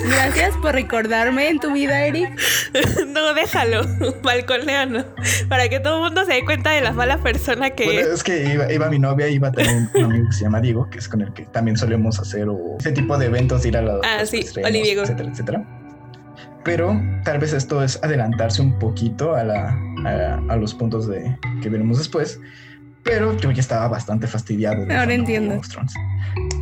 B: Gracias por recordarme en tu vida, Eric.
C: no, déjalo, balconeano. Para que todo el mundo se dé cuenta de la mala persona que
A: es. es que iba, iba, mi novia, iba también un amigo que se llama Diego, que es con el que también solemos hacer ese tipo de eventos, ir a la.
C: Ah, sí,
A: etcétera, etcétera pero tal vez esto es adelantarse un poquito a, la, a, los puntos de, que veremos después. Pero yo ya estaba bastante fastidiado.
B: Ahora entiendo.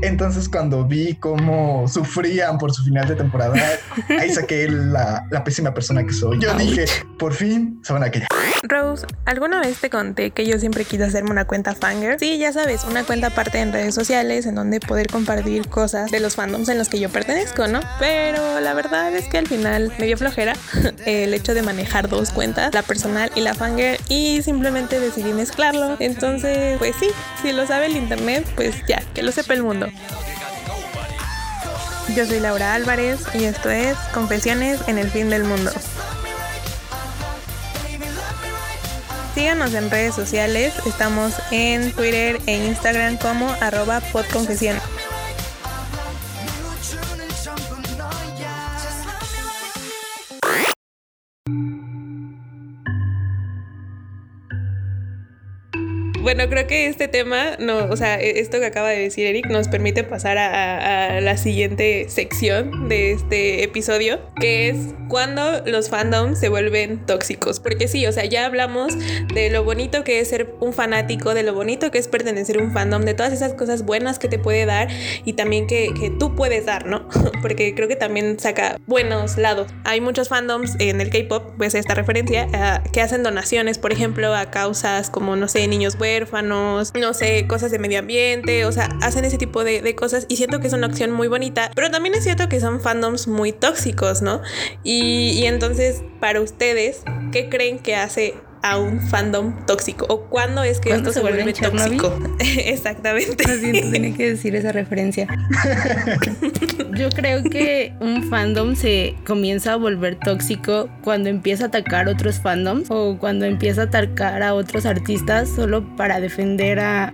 A: Entonces cuando vi cómo sufrían por su final de temporada, ahí saqué la, la pésima persona que soy. Yo dije, por fin se van a quedar.
C: Rose, ¿alguna vez te conté que yo siempre quise hacerme una cuenta fanger? Sí, ya sabes, una cuenta aparte en redes sociales en donde poder compartir cosas de los fandoms en los que yo pertenezco, ¿no? Pero la verdad es que al final me dio flojera el hecho de manejar dos cuentas, la personal y la fanger, y simplemente decidí mezclarlo. Entonces, pues sí, si lo sabe el internet, pues ya, que lo sepa el mundo. Yo soy Laura Álvarez y esto es Confesiones en el fin del mundo. síganos en redes sociales. Estamos en Twitter e Instagram como arroba podconfesión. Bueno, creo que este tema, no, o sea, e, esto que acaba de decir Eric nos permite pasar a, la siguiente sección de este episodio, que es cuando los fandoms se vuelven tóxicos. Porque sí, o sea, ya hablamos de lo bonito que es ser un fanático, de lo bonito que es pertenecer a un fandom, de todas esas cosas buenas que te puede dar y también que, que tú puedes dar, ¿no? Porque creo que también saca buenos lados. Hay muchos fandoms en el K-pop, pues esta referencia, uh, que hacen donaciones, por ejemplo, a causas como, no sé, niños buenos huérfanos, no sé, cosas de medio ambiente, o sea, hacen ese tipo de, cosas y siento que es una acción muy bonita, pero también es cierto que son fandoms muy tóxicos, ¿no? Y, y entonces, para ustedes, ¿qué creen que hace a un fandom tóxico o cuándo es que esto se, vuelve tóxico. Exactamente.
B: tiene que decir esa referencia. Yo creo que un fandom se comienza a volver tóxico cuando empieza a atacar otros fandoms o cuando empieza a atacar a otros artistas solo para defender a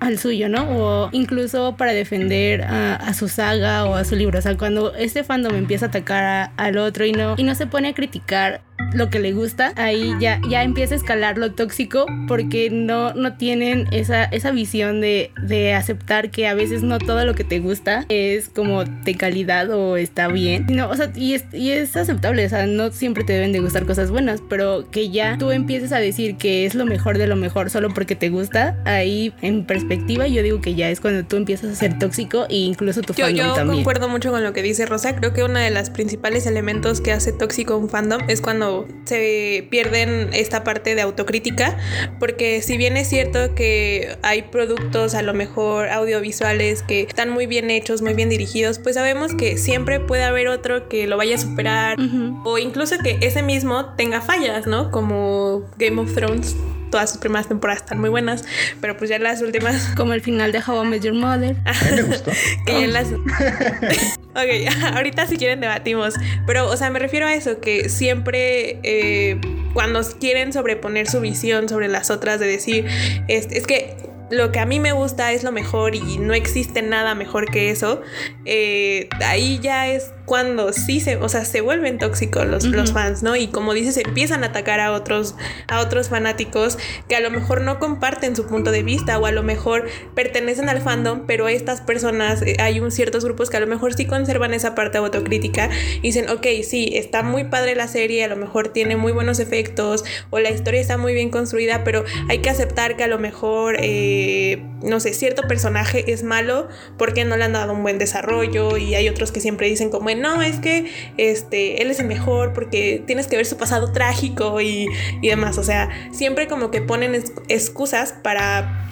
B: al suyo, ¿no? O incluso para defender a, su saga o a su libro. O sea, cuando este fandom empieza a atacar al otro y no, y no se pone a criticar lo que le gusta, ahí ya, ya empieza a escalar lo tóxico porque no, no tienen esa, esa visión de, de aceptar que a veces no todo lo que te gusta es como de calidad o está bien. No, o sea, y es, y es aceptable, o sea, no siempre te deben de gustar cosas buenas, pero que ya tú empieces a decir que es lo mejor de lo mejor solo porque te gusta, ahí en perspectiva yo digo que ya es cuando tú empiezas a ser tóxico e incluso tu fandom
C: yo
B: también.
C: Yo concuerdo mucho con lo que dice Rosa, creo que uno de los principales elementos que hace tóxico un fandom es cuando se pierden esta parte de autocrítica, porque si bien es cierto que hay productos a lo mejor audiovisuales que están muy bien hechos, muy bien dirigidos, pues sabemos que siempre puede haber otro que lo vaya a superar o incluso que ese mismo tenga fallas, ¿no? Como Game of Thrones todas sus primeras temporadas están muy buenas, pero pues ya las últimas.
B: Como el final de How I Met Your Mother.
A: me gustó.
C: que ya las. ok, ahorita si quieren debatimos. Pero, o sea, me refiero a eso, que siempre eh, cuando quieren sobreponer su visión sobre las otras, de decir, es, es que lo que a mí me gusta es lo mejor y no existe nada mejor que eso, eh, ahí ya es cuando sí se, o sea, se vuelven tóxicos los, los fans, ¿no? Y como dices, empiezan a atacar a otros, a otros fanáticos que a lo mejor no comparten su punto de vista o a lo mejor pertenecen al fandom, pero estas personas, eh, hay un ciertos grupos que a lo mejor sí conservan esa parte autocrítica y dicen, ok, sí, está muy padre la serie, a lo mejor tiene muy buenos efectos o la historia está muy bien construida, pero hay que aceptar que a lo mejor, eh, no sé, cierto personaje es malo porque no le han dado un buen desarrollo y hay otros que siempre dicen como, no, es que este, él es el mejor porque tienes que ver su pasado trágico y, demás. O sea, siempre como que ponen excusas para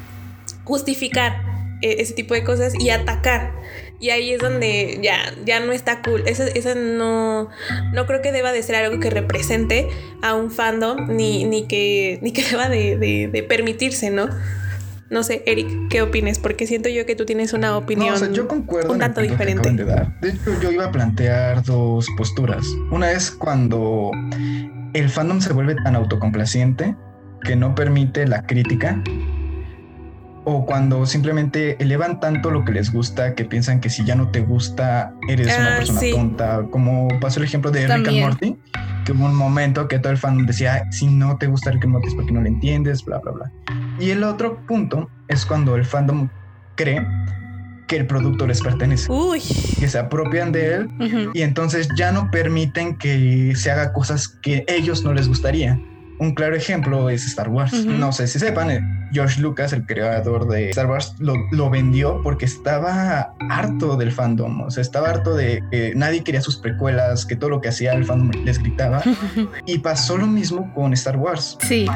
C: justificar eh, ese tipo de cosas y atacar. Y ahí es donde ya, ya no está cool. Esa, no, no creo que deba de ser algo que represente a un fandom ni, ni, que, ni que deba de, de permitirse, ¿no? No sé, Eric, ¿qué opines? Porque siento yo que tú tienes una opinión
A: yo concuerdo
C: un tanto diferente.
A: De, de hecho, yo iba a plantear dos posturas. Una es cuando el fandom se vuelve tan autocomplaciente que no permite la crítica o cuando simplemente elevan tanto lo que les gusta que piensan que si ya no te gusta eres una ah, persona tonta, como pasó el ejemplo de Rick and Morty, que hubo un momento que todo el fandom decía, si no te gusta Rick and Morty es porque no lo entiendes, bla, bla, bla. Y el otro punto es cuando el fandom cree que el producto les pertenece.
C: Uy.
A: Que se apropian de él y entonces ya no permiten que se haga cosas que ellos no les gustaría. Un claro ejemplo es Star Wars. No sé si sepan, eh, George Lucas, el creador de Star Wars, lo, vendió porque estaba harto del fandom. O sea, estaba harto de que nadie quería sus precuelas, que todo lo que hacía el fandom les gritaba. y pasó lo mismo con Star Wars.
B: Sí.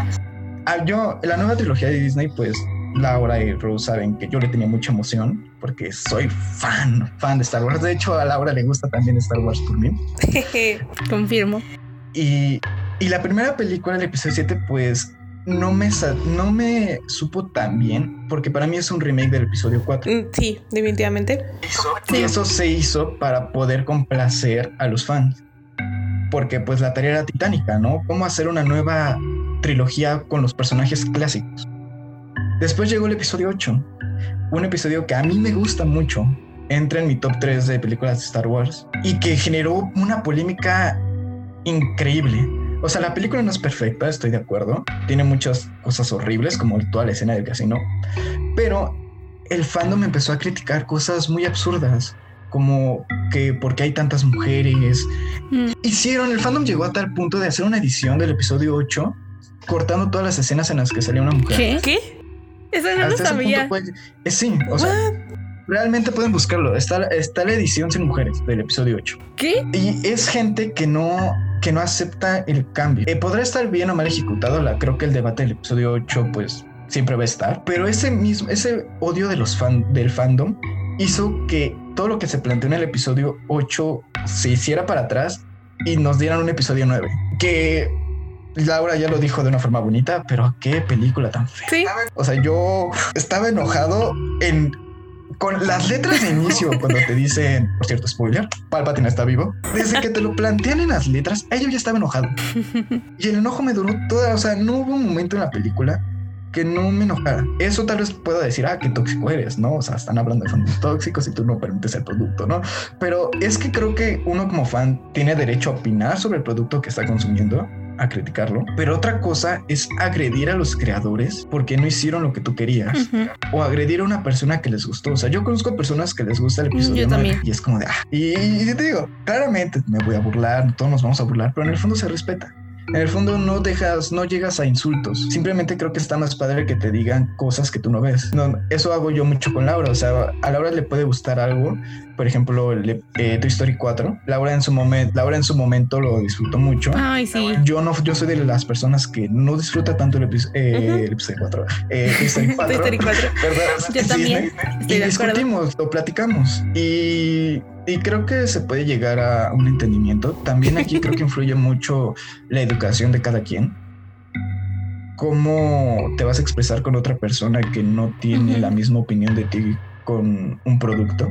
A: Ah, yo, la nueva trilogía de Disney, pues Laura y Rose saben que yo le tenía mucha emoción porque soy fan, fan de Star Wars. De hecho, a Laura le gusta también Star Wars por mí.
B: Confirmo.
A: Y, y, la primera película, el episodio 7, pues no me, no me supo tan bien porque para mí es un remake del episodio 4. Mm,
C: sí, definitivamente.
A: Y eso se hizo para poder complacer a los fans. Porque pues la tarea era titánica, ¿no? ¿Cómo hacer una nueva trilogía con los personajes clásicos. Después llegó el episodio 8, un episodio que a mí me gusta mucho, entra en mi top 3 de películas de Star Wars y que generó una polémica increíble. O sea, la película no es perfecta, estoy de acuerdo. Tiene muchas cosas horribles, como toda la escena del casino. Pero el fandom empezó a criticar cosas muy absurdas, como que porque hay tantas mujeres. Mm. Hicieron, el fandom llegó a tal punto de hacer una edición del episodio 8, cortando todas las escenas en las que salía una mujer.
B: ¿Qué? ¿Qué? Eso no lo sabía.
A: Eh, sí, o sea, realmente pueden buscarlo. Está, está la edición sin mujeres del episodio 8.
B: ¿Qué?
A: Y es gente que no que no acepta el cambio. Eh, podrá estar bien o mal ejecutado, la, creo que el debate del episodio 8 pues siempre va a estar, pero ese mismo, ese odio de los fan, del fandom hizo que todo lo que se planteó en el episodio 8 se hiciera para atrás y nos dieran un episodio 9, que Laura ya lo dijo de una forma bonita, pero qué película tan fea.
B: ¿Sí?
A: O sea, yo estaba enojado en con las letras de inicio, cuando te dicen, por cierto, spoiler, Palpatine está vivo, desde que te lo plantean en las letras, yo ya estaba enojado. Y el enojo me duró toda, o sea, no hubo un momento en la película que no me enojara. Eso tal vez pueda decir, ah, qué tóxico eres, ¿no? O sea, están hablando de fondos tóxicos y tú no permites el producto, ¿no? Pero es que creo que uno como fan tiene derecho a opinar sobre el producto que está consumiendo a criticarlo, pero otra cosa es agredir a los creadores porque no hicieron lo que tú querías o agredir a una persona que les gustó. O sea, yo conozco personas que les gusta el mm, episodio y es como de, ah, y, y te digo, claramente me voy a burlar, todos nos vamos a burlar, pero en el fondo se respeta. En el fondo no dejas, no llegas a insultos. Simplemente creo que está más padre que te digan cosas que tú no ves. No, eso hago yo mucho con Laura. O sea, a Laura le puede gustar algo. Por ejemplo, el, eh, Toy Story 4. Laura en su momento, Laura en su momento lo disfrutó mucho.
B: Ay, sí.
A: Yo no, yo soy de las personas que no disfruta tanto el, eh, episodio 4. Eh, Toy Story 4.
B: Toy Story 4. Yo también.
A: y discutimos, lo platicamos. Y y creo que se puede llegar a un entendimiento. También aquí creo que influye mucho la educación de cada quien. Cómo te vas a expresar con otra persona que no tiene la misma opinión de ti con un producto.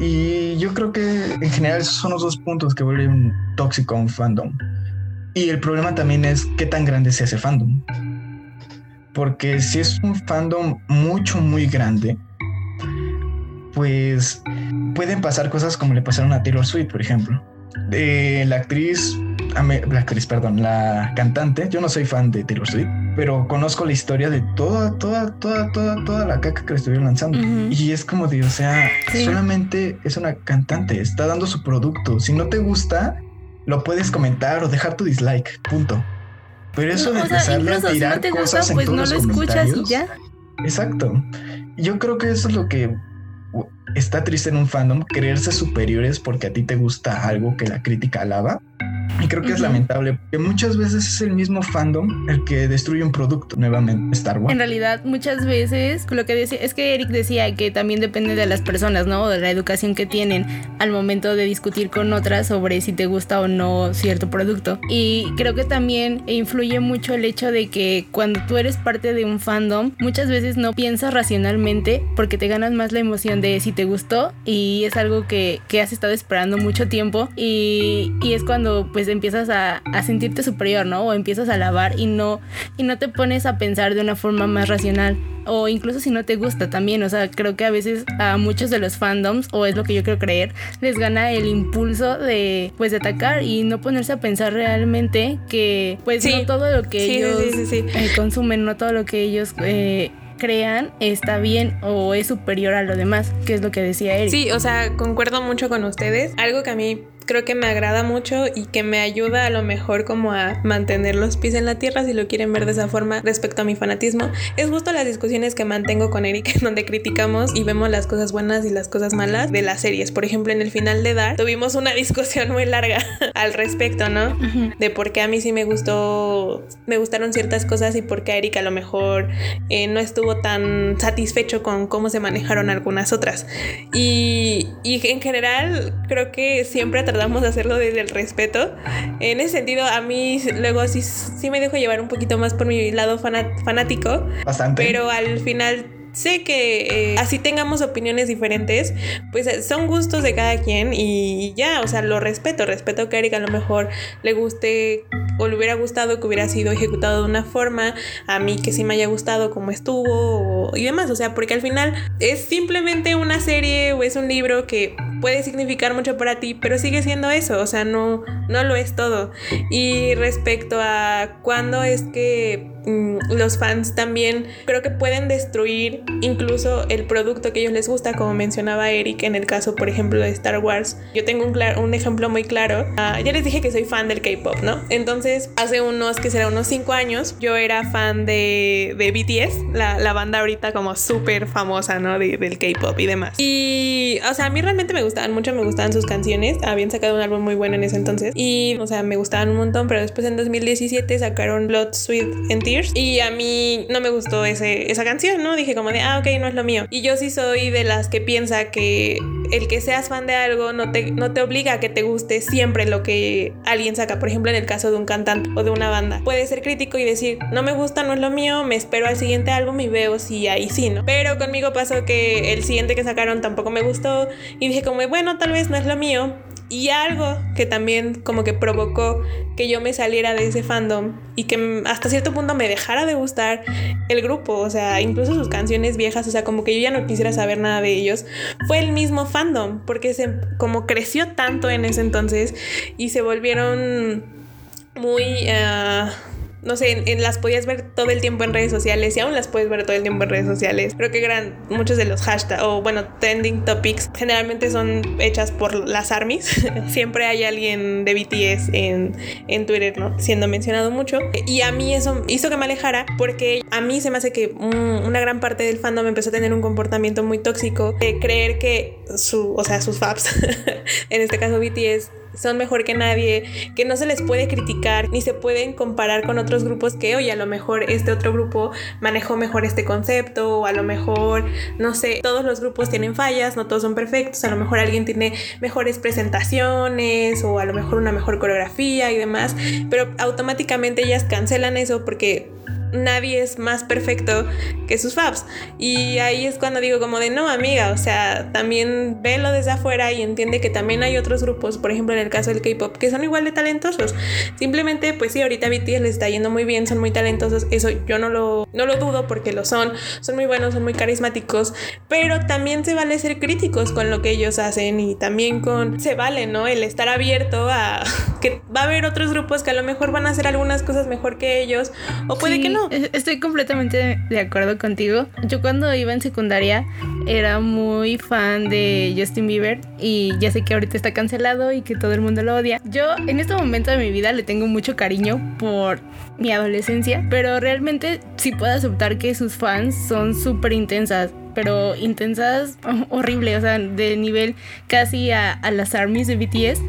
A: Y yo creo que en general esos son los dos puntos que vuelven tóxico a un fandom. Y el problema también es qué tan grande es ese fandom. Porque si es un fandom mucho, muy grande, pues pueden pasar cosas como le pasaron a Taylor Swift, por ejemplo. De la actriz, la actriz, perdón, la cantante, yo no soy fan de Taylor Swift, pero conozco la historia de toda, toda, toda, toda, toda la caca que le estuvieron lanzando. Y es como de, o sea, solamente es una cantante, está dando su producto. Si no te gusta, lo puedes comentar o dejar tu dislike, punto. Pero eso de empezarle a tirar cosas en pues no lo escuchas y ya. Exacto. Yo creo que eso es lo que está triste en un fandom creerse superiores porque a ti te gusta algo que la crítica alaba y creo que es lamentable, porque muchas veces es el mismo fandom el que destruye un producto, nuevamente Star Wars.
B: En realidad, muchas veces, lo que decía, es que Eric decía que también depende de las personas, ¿no? De la educación que tienen al momento de discutir con otras sobre si te gusta o no cierto producto. Y creo que también influye mucho el hecho de que cuando tú eres parte de un fandom, muchas veces no piensas racionalmente porque te ganas más la emoción de si te gustó y es algo que, que has estado esperando mucho tiempo y, y es cuando pues empiezas a, sentirte superior, ¿no? O empiezas a alabar y no, y no te pones a pensar de una forma más racional. O incluso si no te gusta también. O sea, creo que a veces a muchos de los fandoms, o es lo que yo creo creer, les gana el impulso de pues de atacar y no ponerse a pensar realmente que pues no todo lo que ellos eh, consumen, no todo lo que ellos eh, crean está bien o es superior a lo demás, que es lo que decía él.
C: Sí, o sea, concuerdo mucho con ustedes. Algo que a mí creo que me agrada mucho y que me ayuda a lo mejor como a mantener los pies en la tierra, si lo quieren ver de esa forma, respecto a mi fanatismo. Es justo las discusiones que mantengo con Eric, donde criticamos y vemos las cosas buenas y las cosas malas de las series. Por ejemplo, en el final de Dark tuvimos una discusión muy larga al respecto, ¿no? De por qué a mí sí me gustó, me gustaron ciertas cosas y por qué Eric a lo mejor eh, no estuvo tan satisfecho con cómo se manejaron algunas otras. Y, y en general creo que siempre tratamos de hacerlo desde el respeto. En ese sentido, a mí luego sí, sí me dejo llevar un poquito más por mi lado fanático.
A: Bastante.
C: Pero al final sé que eh, así tengamos opiniones diferentes, pues eh, son gustos de cada quien y ya, o sea, lo respeto, respeto que a Erika a lo mejor le guste o le hubiera gustado que hubiera sido ejecutado de una forma, a mí que sí me haya gustado como estuvo y demás, o sea, porque al final es simplemente una serie o es un libro que puede significar mucho para ti, pero sigue siendo eso, o sea, no, no lo es todo. Y respecto a cuándo es que los fans también creo que pueden destruir incluso el producto que a ellos les gusta, como mencionaba Eric en el caso, por ejemplo, de Star Wars. Yo tengo un, un ejemplo muy claro. Ah, ya les dije que soy fan del K-pop, ¿no? Entonces, hace unos, que será unos 5 años, yo era fan de, de BTS, la, la, banda ahorita como súper famosa, ¿no? De, del K-pop y demás. Y, o sea, a mí realmente me gustaban mucho, me gustaban sus canciones. Habían sacado un álbum muy bueno en ese entonces. Y, o sea, me gustaban un montón, pero después en 2017 sacaron Blood, Sweet and Tears. Y a mí no me gustó ese, esa canción, ¿no? Dije como de, ah, ok, no es lo mío. Y yo sí soy de las que piensa que el que seas fan de algo no te, no te obliga a que te guste siempre lo que alguien saca. Por ejemplo, en el caso de un cantante o de una banda. Puedes ser crítico y decir, no me gusta, no es lo mío, me espero al siguiente álbum y veo si ahí sí, ¿no? Pero conmigo pasó que el siguiente que sacaron tampoco me gustó y dije como, bueno, tal vez no es lo mío. Y algo que también como que provocó que yo me saliera de ese fandom y que hasta cierto punto me dejara de gustar el grupo, o sea, incluso sus canciones viejas, o sea, como que yo ya no quisiera saber nada de ellos, fue el mismo fandom, porque se como creció tanto en ese entonces y se volvieron muy... Uh, no sé, en, las podías ver todo el tiempo en redes sociales y aún las puedes ver todo el tiempo en redes sociales. Creo que gran, muchos de los hashtags o bueno, trending topics generalmente son hechas por las armies. Siempre hay alguien de BTS en, en Twitter, ¿no? Siendo mencionado mucho. Y a mí eso hizo que me alejara porque a mí se me hace que una gran parte del fandom empezó a tener un comportamiento muy tóxico de creer que su, o sea, sus faps, en este caso BTS, son mejor que nadie, que no se les puede criticar ni se pueden comparar con otros grupos que, oye, a lo mejor este otro grupo manejó mejor este concepto o a lo mejor, no sé, todos los grupos tienen fallas, no todos son perfectos, a lo mejor alguien tiene mejores presentaciones o a lo mejor una mejor coreografía y demás, pero automáticamente ellas cancelan eso porque nadie es más perfecto que sus faps. Y ahí es cuando digo como de no, amiga, o sea, también velo desde afuera y entiende que también hay otros grupos, por ejemplo en el caso del K-Pop, que son igual de talentosos. Simplemente, pues sí, ahorita BTS les está yendo muy bien, son muy talentosos, eso yo no lo, no lo dudo porque lo son, son muy buenos, son muy carismáticos, pero también se vale ser críticos con lo que ellos hacen y también con, se vale, ¿no? El estar abierto a que va a haber otros grupos que a lo mejor van a hacer algunas cosas mejor que ellos o puede que no
B: Estoy completamente de acuerdo contigo. Yo cuando iba en secundaria era muy fan de Justin Bieber y ya sé que ahorita está cancelado y que todo el mundo lo odia. Yo en este momento de mi vida le tengo mucho cariño por mi adolescencia, pero realmente sí puedo aceptar que sus fans son súper intensas pero intensas horrible, o sea, de nivel casi a, a las armies de BTS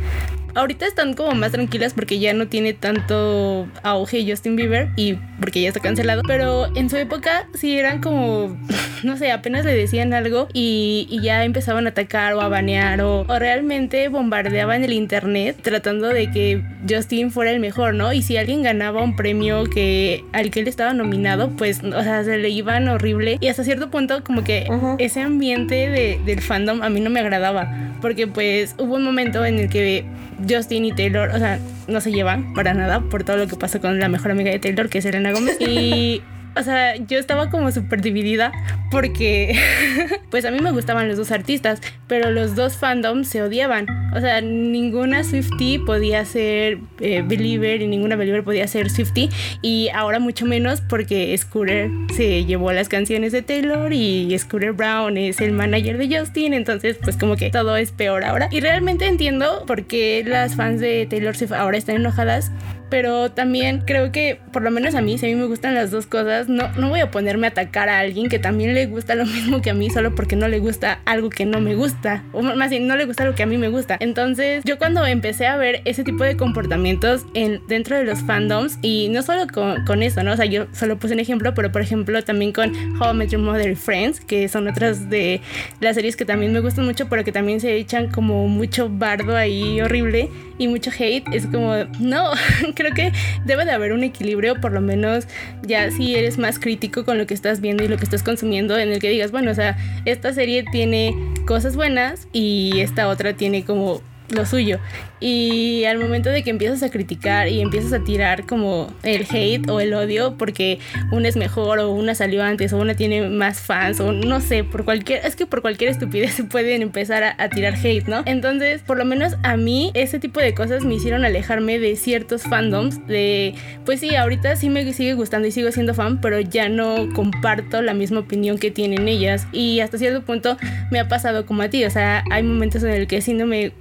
B: ahorita están como más tranquilas porque ya no tiene tanto auge Justin Bieber y porque ya está cancelado. Pero en su época sí eran como, no sé, apenas le decían algo y, ya empezaban a atacar o a banear o, o, realmente bombardeaban el internet tratando de que Justin fuera el mejor, ¿no? Y si alguien ganaba un premio que al que él estaba nominado, pues, o sea, se le iban horrible. Y hasta cierto punto como que ese ambiente de, del fandom a mí no me agradaba porque pues hubo un momento en el que Justin y Taylor, o sea, no se llevan para nada por todo lo que pasó con la mejor amiga de Taylor, que es Elena Gómez. Y o sea, yo estaba como súper dividida porque, pues a mí me gustaban los dos artistas, pero los dos fandoms se odiaban. O sea, ninguna Swifty podía ser eh, Believer y ninguna Believer podía ser Swifty. Y ahora mucho menos porque Scooter se llevó las canciones de Taylor y Scooter Brown es el manager de Justin. Entonces, pues como que todo es peor ahora. Y realmente entiendo por qué las fans de Taylor Swift ahora están enojadas pero también creo que, por lo menos a mí, si a mí me gustan las dos cosas, no, no voy a ponerme a atacar a alguien que también le gusta lo mismo que a mí solo porque no le gusta algo que no me gusta, o más bien, no le gusta lo que a mí me gusta. Entonces, yo cuando empecé a ver ese tipo de comportamientos en, dentro de los fandoms, y no solo con, con eso, ¿no? O sea, yo solo puse un ejemplo, pero por ejemplo también con How I Met Your Mother y Friends, que son otras de las series que también me gustan mucho, pero que también se echan como mucho bardo ahí horrible y mucho hate, es como, no, creo que debe de haber un equilibrio, por lo menos ya si eres más crítico con lo que estás viendo y lo que estás consumiendo, en el que digas, bueno, o sea, esta serie tiene cosas buenas y esta otra tiene como lo suyo. Y al momento de que empiezas a criticar y empiezas a tirar como el hate o el odio porque una es mejor o una salió antes o una tiene más fans o no sé, por cualquier, es que por cualquier estupidez se pueden empezar a, tirar hate, ¿no? Entonces, por lo menos a mí ese tipo de cosas me hicieron alejarme de ciertos fandoms, de, pues sí, ahorita sí me sigue gustando y sigo siendo fan, pero ya no comparto la misma opinión que tienen ellas y hasta cierto punto me ha pasado como a ti, o sea, hay momentos en el que sí no me,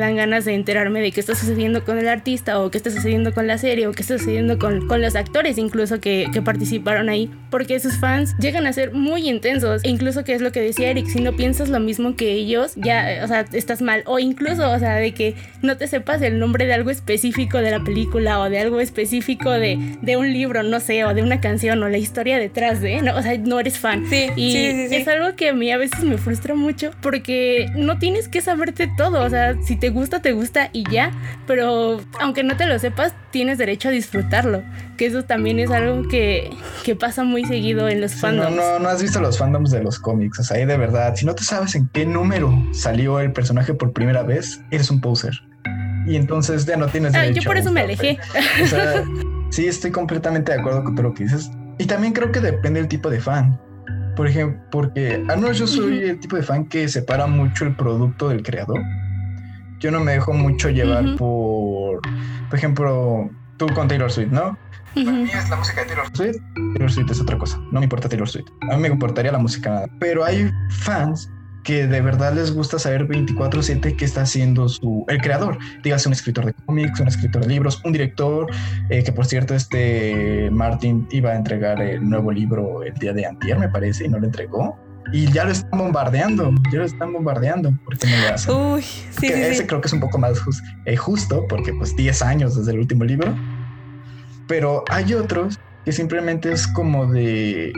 B: dan ganas de enterarme de qué está sucediendo con el artista o qué está sucediendo con la serie o qué está sucediendo con, con los actores incluso que, que, participaron ahí, porque sus fans llegan a ser muy intensos, e incluso que es lo que decía Eric, si no piensas lo mismo que ellos, ya, o sea, estás mal, o incluso, o sea, de que no te sepas el nombre de algo específico de la película o de algo específico de, de un libro, no sé, o de una canción o la historia detrás de, no, o sea, no eres fan.
C: Sí,
B: y
C: sí, sí,
B: es algo que a mí a veces me frustra mucho porque no tienes que saberte todo, o sea, si te gusta, te gusta y ya, pero aunque no te lo sepas, tienes derecho a disfrutarlo, que eso también es algo que, que pasa muy seguido en los fandoms.
A: No, no, no has visto los fandoms de los cómics, o sea, ahí de verdad, si no te sabes en qué número salió el personaje por primera vez, eres un poser. Y entonces ya no tienes derecho.
B: Ah, yo por eso me alejé.
A: O sea, sí, estoy completamente de acuerdo con todo lo que dices. Y también creo que depende del tipo de fan. Por ejemplo, porque al menos yo soy el tipo de fan que separa mucho el producto del creador yo no me dejo mucho llevar por, por ejemplo, tú con Taylor Swift, ¿no? Para mí es la música de Taylor Swift. Taylor Swift es otra cosa. No me importa Taylor Swift. A mí me importaría la música. Pero hay fans que de verdad les gusta saber 24/7 qué está haciendo su, el creador. Dígase un escritor de cómics, un escritor de libros, un director, eh, que por cierto este Martin iba a entregar el nuevo libro el día de antier, me parece, y no lo entregó y ya lo están bombardeando, ya lo están bombardeando, porque no lo hacen.
C: Uy, sí,
A: ese creo que es un poco más eh, justo, porque pues 10 años desde el último libro, pero hay otros que simplemente es como de,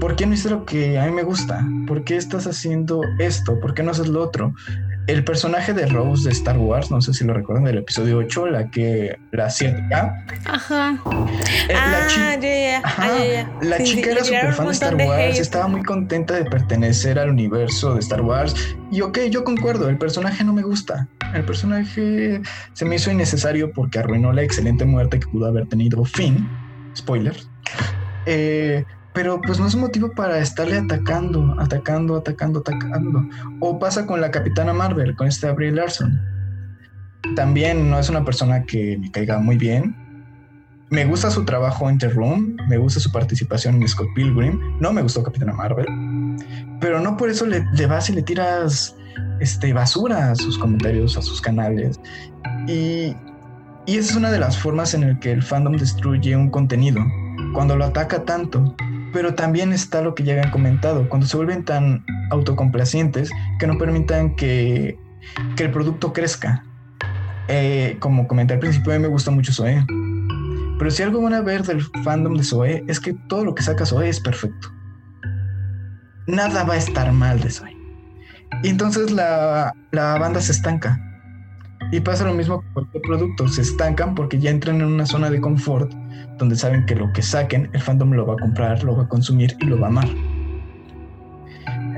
A: ¿por qué no hiciste lo que a mí me gusta? ¿Por qué estás haciendo esto? ¿Por qué no haces lo otro? El personaje de Rose de Star Wars, no sé si lo recuerdan del episodio 8, la que la asiática.
B: Ajá.
A: Eh, la chica, La chica era súper fan de Star Wars, estaba muy contenta de pertenecer al universo de Star Wars. Y ok, yo concuerdo, el personaje no me gusta. El personaje se me hizo innecesario porque arruinó la excelente muerte que pudo haber tenido Finn. Spoilers. Eh, pero pues no es motivo para estarle atacando, atacando, atacando, atacando. O pasa con la Capitana Marvel, con este Abril Larson. También no es una persona que me caiga muy bien. Me gusta su trabajo en The Room, me gusta su participación en Scott Pilgrim. No me gustó Capitana Marvel, pero no por eso le, vas y le tiras este, basura a sus comentarios, a sus canales. Y, y esa es una de las formas en el que el fandom destruye un contenido, cuando lo ataca tanto pero también está lo que ya habían comentado, cuando se vuelven tan autocomplacientes que no permitan que, que el producto crezca. Eh, como comenté al principio, a mí me gusta mucho Zoe. Pero si algo van a ver del fandom de Zoe es que todo lo que saca Zoe es perfecto. Nada va a estar mal de Zoe. Y entonces la, la banda se estanca. Y pasa lo mismo con cualquier producto. Se estancan porque ya entran en una zona de confort donde saben que lo que saquen, el fandom lo va a comprar, lo va a consumir y lo va a amar.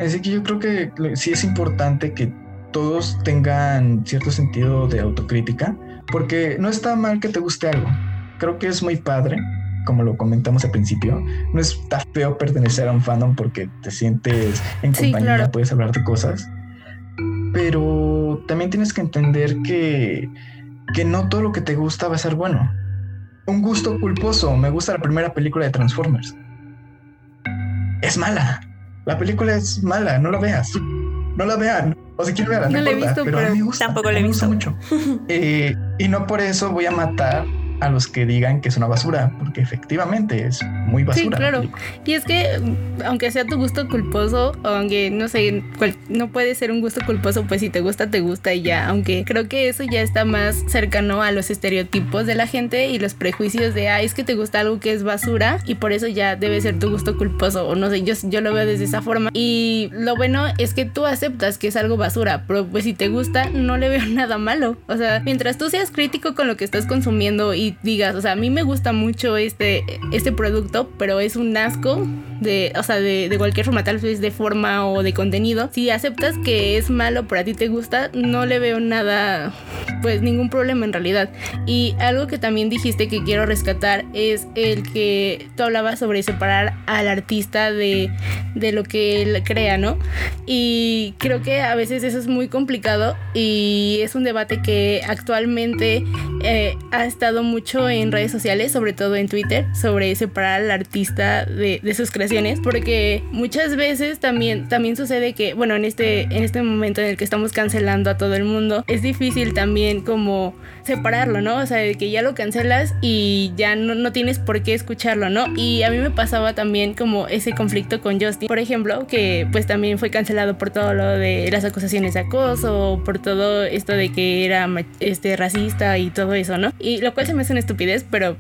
A: Así que yo creo que sí es importante que todos tengan cierto sentido de autocrítica, porque no está mal que te guste algo. Creo que es muy padre, como lo comentamos al principio. No está feo pertenecer a un fandom porque te sientes en compañía, puedes hablar de cosas. Pero también tienes que entender que, que no todo lo que te gusta va a ser bueno un gusto culposo. Me gusta la primera película de Transformers. Es mala. La película es mala, no la veas. No la vean. O si quieren verla, no, la he visto, pero, me gusta.
C: Tampoco la he visto.
A: mucho. Eh, y no por eso voy a matar a los que digan que es una basura, porque efectivamente es muy basura.
B: Sí, claro. Y es que, aunque sea tu gusto culposo, aunque no sé, no puede ser un gusto culposo, pues si te gusta, te gusta y ya. Aunque creo que eso ya está más cercano a los estereotipos de la gente y los prejuicios de, ah, es que te gusta algo que es basura y por eso ya debe ser tu gusto culposo. O no sé, yo, yo lo veo desde esa forma. Y lo bueno es que tú aceptas que es algo basura, pero pues si te gusta, no le veo nada malo. O sea, mientras tú seas crítico con lo que estás consumiendo y digas, o sea, a mí me gusta mucho este, este producto, pero es un asco de, o sea, de, de cualquier forma, tal vez de forma o de contenido. Si aceptas que es malo, pero a ti te gusta, no le veo nada, pues ningún problema en realidad. Y algo que también dijiste que quiero rescatar es el que tú hablabas sobre separar al artista de, de lo que él crea, ¿no? Y creo que a veces eso es muy complicado y es un debate que actualmente eh, ha estado mucho en redes sociales, sobre todo en Twitter, sobre separar al artista de, de, sus creaciones, porque muchas veces también, también sucede que, bueno, en este, en este momento en el que estamos cancelando a todo el mundo, es difícil también como separarlo, ¿no? O sea, de que ya lo cancelas y ya no, no tienes por qué escucharlo, ¿no? Y a mí me pasaba también como ese conflicto con Justin, por ejemplo, que pues también fue cancelado por todo lo de las acusaciones de acoso, por todo esto de que era este racista y todo eso, ¿no? Y lo cual se me hace una estupidez, pero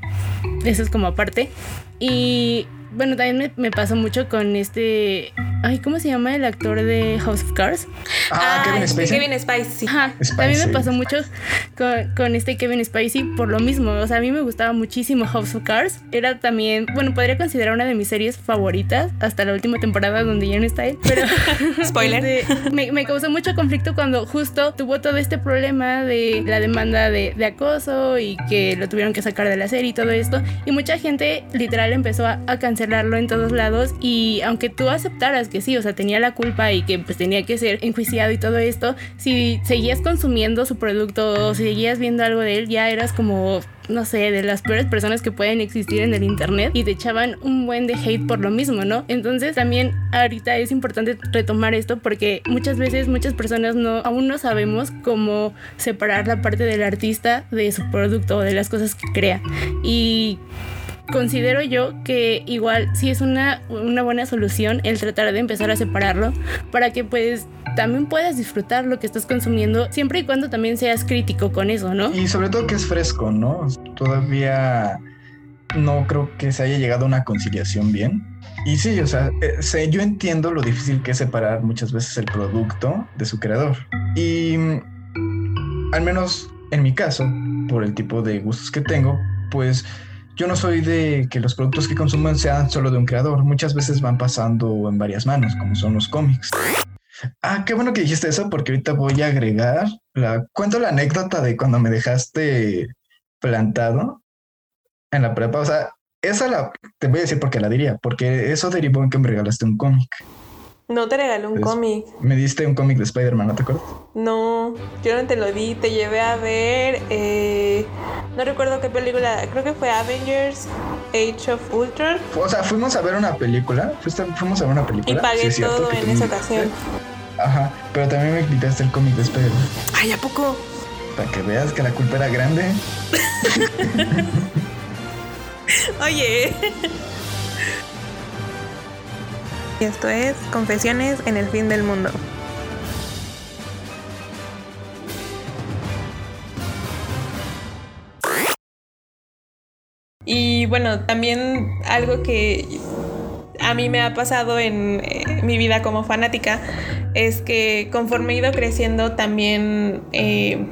B: eso es como aparte. Y bueno, también me, me, pasó mucho con este. Ay, ¿cómo se llama el actor de House of Cards?
A: Ah, Kevin Spacey.
C: Kevin Spacey.
B: Ajá.
A: Spacey.
B: También me pasó mucho con, con, este Kevin Spacey por lo mismo. O sea, a mí me gustaba muchísimo House of Cards. Era también, bueno, podría considerar una de mis series favoritas hasta la última temporada donde ya no está él. Pero.
C: Spoiler.
B: Este, me, me, causó mucho conflicto cuando justo tuvo todo este problema de la demanda de, de, acoso y que lo tuvieron que sacar de la serie y todo esto. Y mucha gente literal empezó a, a cancelarlo en todos lados y aunque tú aceptaras que sí, o sea, tenía la culpa y que pues tenía que ser enjuiciado y todo esto, si seguías consumiendo su producto o seguías viendo algo de él, ya eras como no sé, de las peores personas que pueden existir en el internet y te echaban un buen de hate por lo mismo, ¿no? Entonces también ahorita es importante retomar esto porque muchas veces muchas personas no aún no sabemos cómo separar la parte del artista de su producto o de las cosas que crea. Y considero yo que igual sí es una, una buena solución el tratar de empezar a separarlo para que pues también puedas disfrutar lo que estás consumiendo siempre y cuando también seas crítico con eso, ¿no?
A: Y sobre todo que es fresco, ¿no? Todavía no creo que se haya llegado a una conciliación bien. Y sí, o sea, eh, yo entiendo lo difícil que es separar muchas veces el producto de su creador. Y al menos en mi caso, por el tipo de gustos que tengo, pues yo no soy de que los productos que consuman sean solo de un creador. Muchas veces van pasando en varias manos, como son los cómics. Ah, qué bueno que dijiste eso, porque ahorita voy a agregar. La, cuento la anécdota de cuando me dejaste plantado en la prepa. O sea, esa la te voy a decir por qué la diría, porque eso derivó en que me regalaste un cómic.
C: No te regalé un cómic.
A: Me diste un cómic de Spider-Man, ¿no te acuerdas?
C: No, yo no te lo di. Te llevé a ver. Eh, no recuerdo qué película. Creo que fue Avengers Age of Ultron.
A: O sea, fuimos a ver una película. Fuimos a ver una película.
C: Y pagué sí, todo en esa ocasión.
A: Ajá, pero también me quitaste el cómic de Spider-Man.
C: Ay, ¿a poco?
A: Para que veas que la culpa era grande.
C: Oye. Y esto es Confesiones en el fin del mundo. Y bueno, también algo que a mí me ha pasado en eh, mi vida como fanática es que conforme he ido creciendo también eh,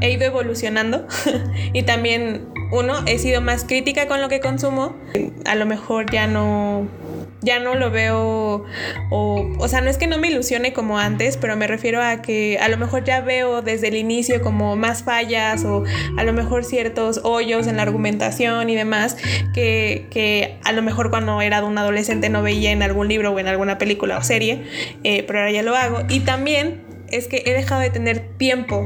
C: he ido evolucionando y también uno he sido más crítica con lo que consumo a lo mejor ya no ya no lo veo o, o sea, no es que no me ilusione como antes, pero me refiero a que a lo mejor ya veo desde el inicio como más fallas o a lo mejor ciertos hoyos en la argumentación y demás que, que a lo mejor cuando era un adolescente no veía en algún libro o en alguna película o serie, eh, pero ahora ya lo hago. Y también es que he dejado de tener tiempo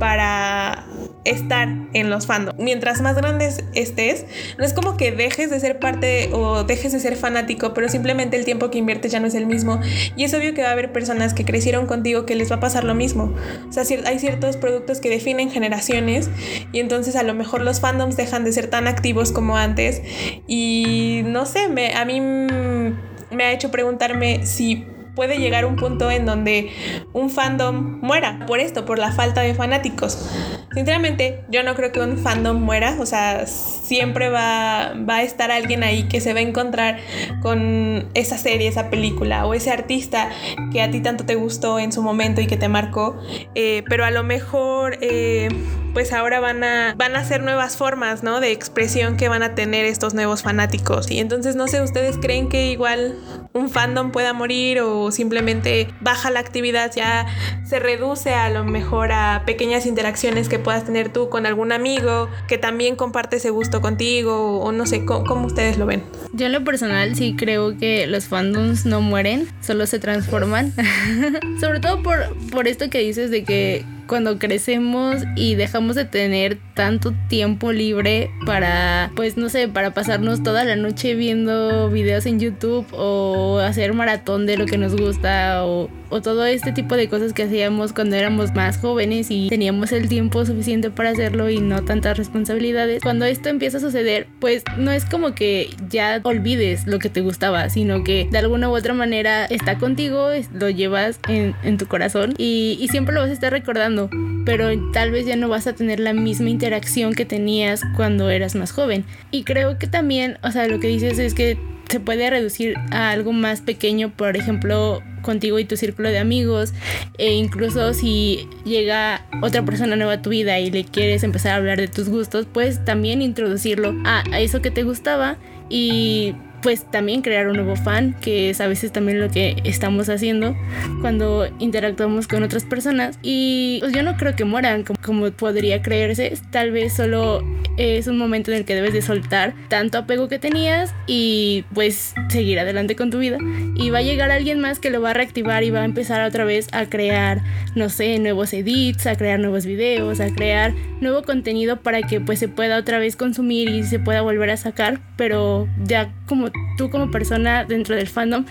C: para estar en los fandom. Mientras más grandes estés, no es como que dejes de ser parte o dejes de ser fanático, pero simplemente el tiempo que inviertes ya no es el mismo. Y es obvio que va a haber personas que crecieron contigo que les va a pasar lo mismo. O sea, hay ciertos productos que definen generaciones y entonces a lo mejor los fandoms dejan de ser tan activos como antes. Y no sé, a mí me ha hecho preguntarme si puede llegar un punto en donde un fandom muera por esto, por la falta de fanáticos. Sinceramente, yo no creo que un fandom muera, o sea, siempre va, va a estar alguien ahí que se va a encontrar con esa serie, esa película o ese artista que a ti tanto te gustó en su momento y que te marcó, eh, pero a lo mejor... Eh, pues ahora van a, van a ser nuevas formas, ¿no? De expresión que van a tener estos nuevos fanáticos. Y entonces, no sé, ¿ustedes creen que igual un fandom pueda morir o simplemente baja la actividad, ya se reduce a lo mejor a pequeñas interacciones que puedas tener tú con algún amigo que también comparte ese gusto contigo o, no sé, ¿cómo, ustedes lo ven?
B: Yo en lo personal sí creo que los fandoms no mueren, solo se transforman. Sobre todo por, por esto que dices de que cuando crecemos y dejamos de tener tanto tiempo libre para, pues no sé, para pasarnos toda la noche viendo videos en YouTube o hacer maratón de lo que nos gusta o, o todo este tipo de cosas que hacíamos cuando éramos más jóvenes y teníamos el tiempo suficiente para hacerlo y no tantas responsabilidades. Cuando esto empieza a suceder, pues no es como que ya olvides lo que te gustaba, sino que de alguna u otra manera está contigo, lo llevas en, tu corazón y, y siempre lo vas a estar recordando pero tal vez ya no vas a tener la misma interacción que tenías cuando eras más joven. Y creo que también, o sea, lo que dices es que se puede reducir a algo más pequeño, por ejemplo, contigo y tu círculo de amigos, e incluso si llega otra persona nueva a tu vida y le quieres empezar a hablar de tus gustos, pues también introducirlo a, a eso que te gustaba y pues también crear un nuevo fan, que es a veces también lo que estamos haciendo cuando interactuamos con otras personas. Y pues yo no creo que mueran como, podría creerse, tal vez solo es un momento en el que debes de soltar tanto apego que tenías y pues seguir adelante con tu vida. Y va a llegar alguien más que lo va a reactivar y va a empezar otra vez a crear, no sé, nuevos edits, a crear nuevos videos, a crear nuevo contenido para que pues se pueda otra vez consumir y se pueda volver a sacar, pero ya como tú como persona dentro del fandom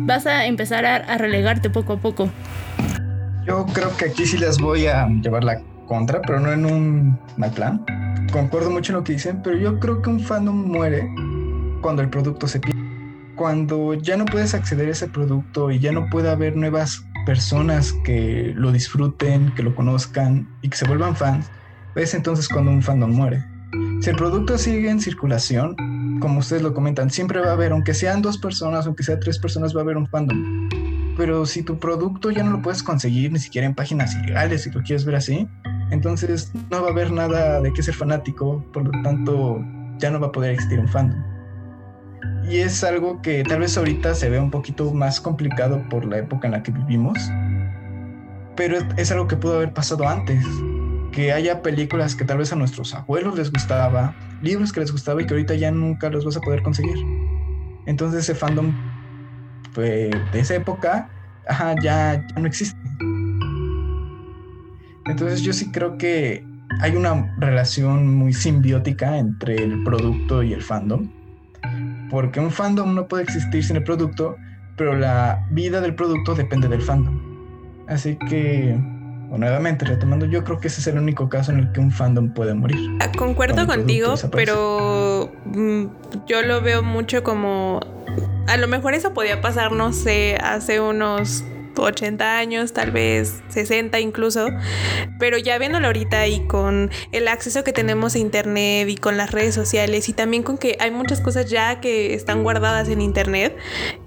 B: vas a empezar a, relegarte poco a poco.
A: Yo creo que aquí sí les voy a llevar la contra, pero no en un mal plan. Concuerdo mucho en lo que dicen, pero yo creo que un fandom muere cuando el producto se pierde. Cuando ya no puedes acceder a ese producto y ya no puede haber nuevas personas que lo disfruten, que lo conozcan y que se vuelvan fans, es entonces cuando un fandom muere. Si el producto sigue en circulación, como ustedes lo comentan, siempre va a haber, aunque sean dos personas, aunque sean tres personas, va a haber un fandom. Pero si tu producto ya no lo puedes conseguir ni siquiera en páginas ilegales, si lo quieres ver así, entonces no va a haber nada de qué ser fanático, por lo tanto ya no va a poder existir un fandom. Y es algo que tal vez ahorita se ve un poquito más complicado por la época en la que vivimos, pero es algo que pudo haber pasado antes que haya películas que tal vez a nuestros abuelos les gustaba, libros que les gustaba y que ahorita ya nunca los vas a poder conseguir. Entonces ese fandom pues, de esa época ya, ya no existe. Entonces yo sí creo que hay una relación muy simbiótica entre el producto y el fandom. Porque un fandom no puede existir sin el producto, pero la vida del producto depende del fandom. Así que o nuevamente retomando, yo creo que ese es el único caso en el que un fandom puede morir.
C: Ah, concuerdo contigo, pero mm, yo lo veo mucho como a lo mejor eso podía pasar, no sé, hace unos 80 años, tal vez 60 incluso, pero ya viéndolo ahorita y con el acceso que tenemos a internet y con las redes sociales y también con que hay muchas cosas ya que están guardadas en internet,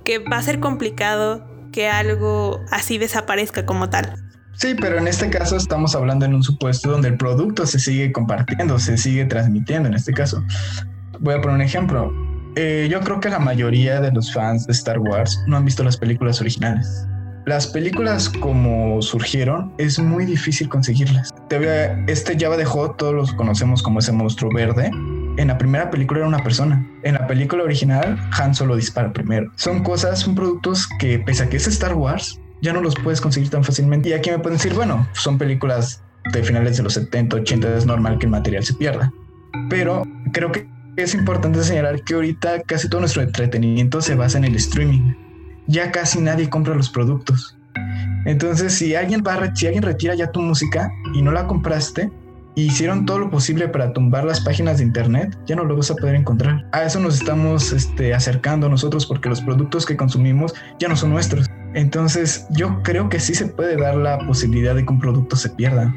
C: que va a ser complicado que algo así desaparezca como tal.
A: Sí, pero en este caso estamos hablando en un supuesto donde el producto se sigue compartiendo, se sigue transmitiendo. En este caso, voy a poner un ejemplo. Eh, yo creo que la mayoría de los fans de Star Wars no han visto las películas originales. Las películas como surgieron es muy difícil conseguirlas. Este Java de Hot todos los conocemos como ese monstruo verde. En la primera película era una persona. En la película original Han solo dispara primero. Son cosas, son productos que pese a que es Star Wars, ya no los puedes conseguir tan fácilmente. Y aquí me pueden decir, bueno, son películas de finales de los 70, 80, es normal que el material se pierda. Pero creo que es importante señalar que ahorita casi todo nuestro entretenimiento se basa en el streaming. Ya casi nadie compra los productos. Entonces, si alguien va, si alguien retira ya tu música y no la compraste, y hicieron todo lo posible para tumbar las páginas de internet, ya no lo vas a poder encontrar. A eso nos estamos este, acercando nosotros porque los productos que consumimos ya no son nuestros. Entonces, yo creo que sí se puede dar la posibilidad de que un producto se pierda.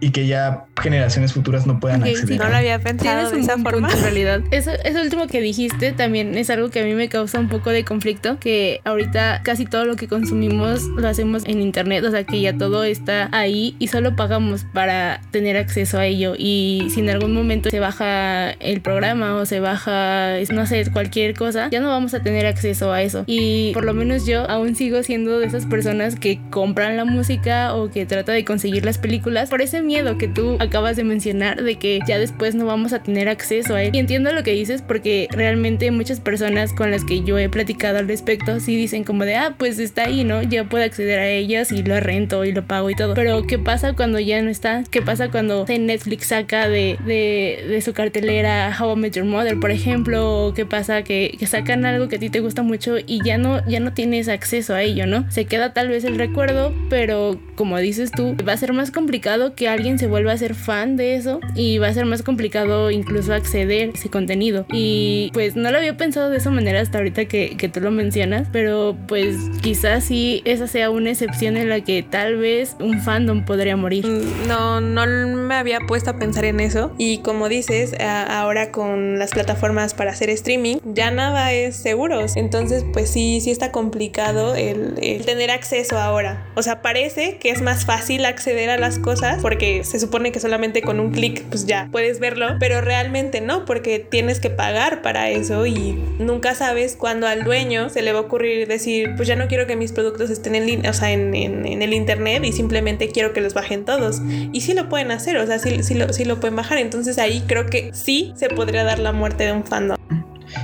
A: Y que ya generaciones futuras no puedan acceder.
C: no lo había pensado de esa forma.
B: en realidad. Eso, eso último que dijiste también es algo que a mí me causa un poco de conflicto, que ahorita casi todo lo que consumimos lo hacemos en internet, o sea que ya todo está ahí y solo pagamos para tener acceso a ello y si en algún momento se baja el programa o se baja, no sé, cualquier cosa, ya no vamos a tener acceso a eso. Y por lo menos yo aún sigo siendo de esas personas que compran la música o que trata de conseguir las películas por ese miedo que tú acabas de mencionar de que ya después no vamos a tener acceso a él. Y entiendo lo que dices porque realmente muchas personas con las que yo he platicado al respecto sí dicen como de, ah, pues está ahí, ¿no? Ya puedo acceder a ellas y lo rento y lo pago y todo. Pero ¿qué pasa cuando ya no está? ¿Qué pasa cuando Netflix saca de, de, su cartelera How I Met Your Mother, por ejemplo? ¿O qué pasa que, sacan algo que a ti te gusta mucho y ya no, ya no tienes acceso a ello, ¿no? Se queda tal vez el recuerdo, pero como dices tú, va a ser más complicado que alguien se vuelva a ser fan de eso y va a ser más complicado incluso acceder a ese contenido. Y pues no lo había pensado de esa manera hasta ahorita que, que tú lo mencionas, pero pues quizás sí esa sea una excepción en la que tal vez un fandom podría morir.
C: Mm, no, no me había puesto a pensar en eso y como dices, ahora con las plataformas para hacer streaming ya nada es seguro. Entonces pues sí, sí está complicado el, el tener acceso ahora. O sea, parece que es más fácil acceder a las cosas porque se supone que solamente con un clic pues ya puedes verlo, pero realmente no, porque tienes que pagar para eso y nunca sabes cuándo al dueño se le va a ocurrir decir, pues ya no quiero que mis productos estén en o en, el internet y simplemente quiero que los bajen todos. Y sí lo pueden hacer, o sea, sí, sí, lo, sí lo pueden bajar. Entonces ahí creo que sí se podría dar la muerte de un fandom.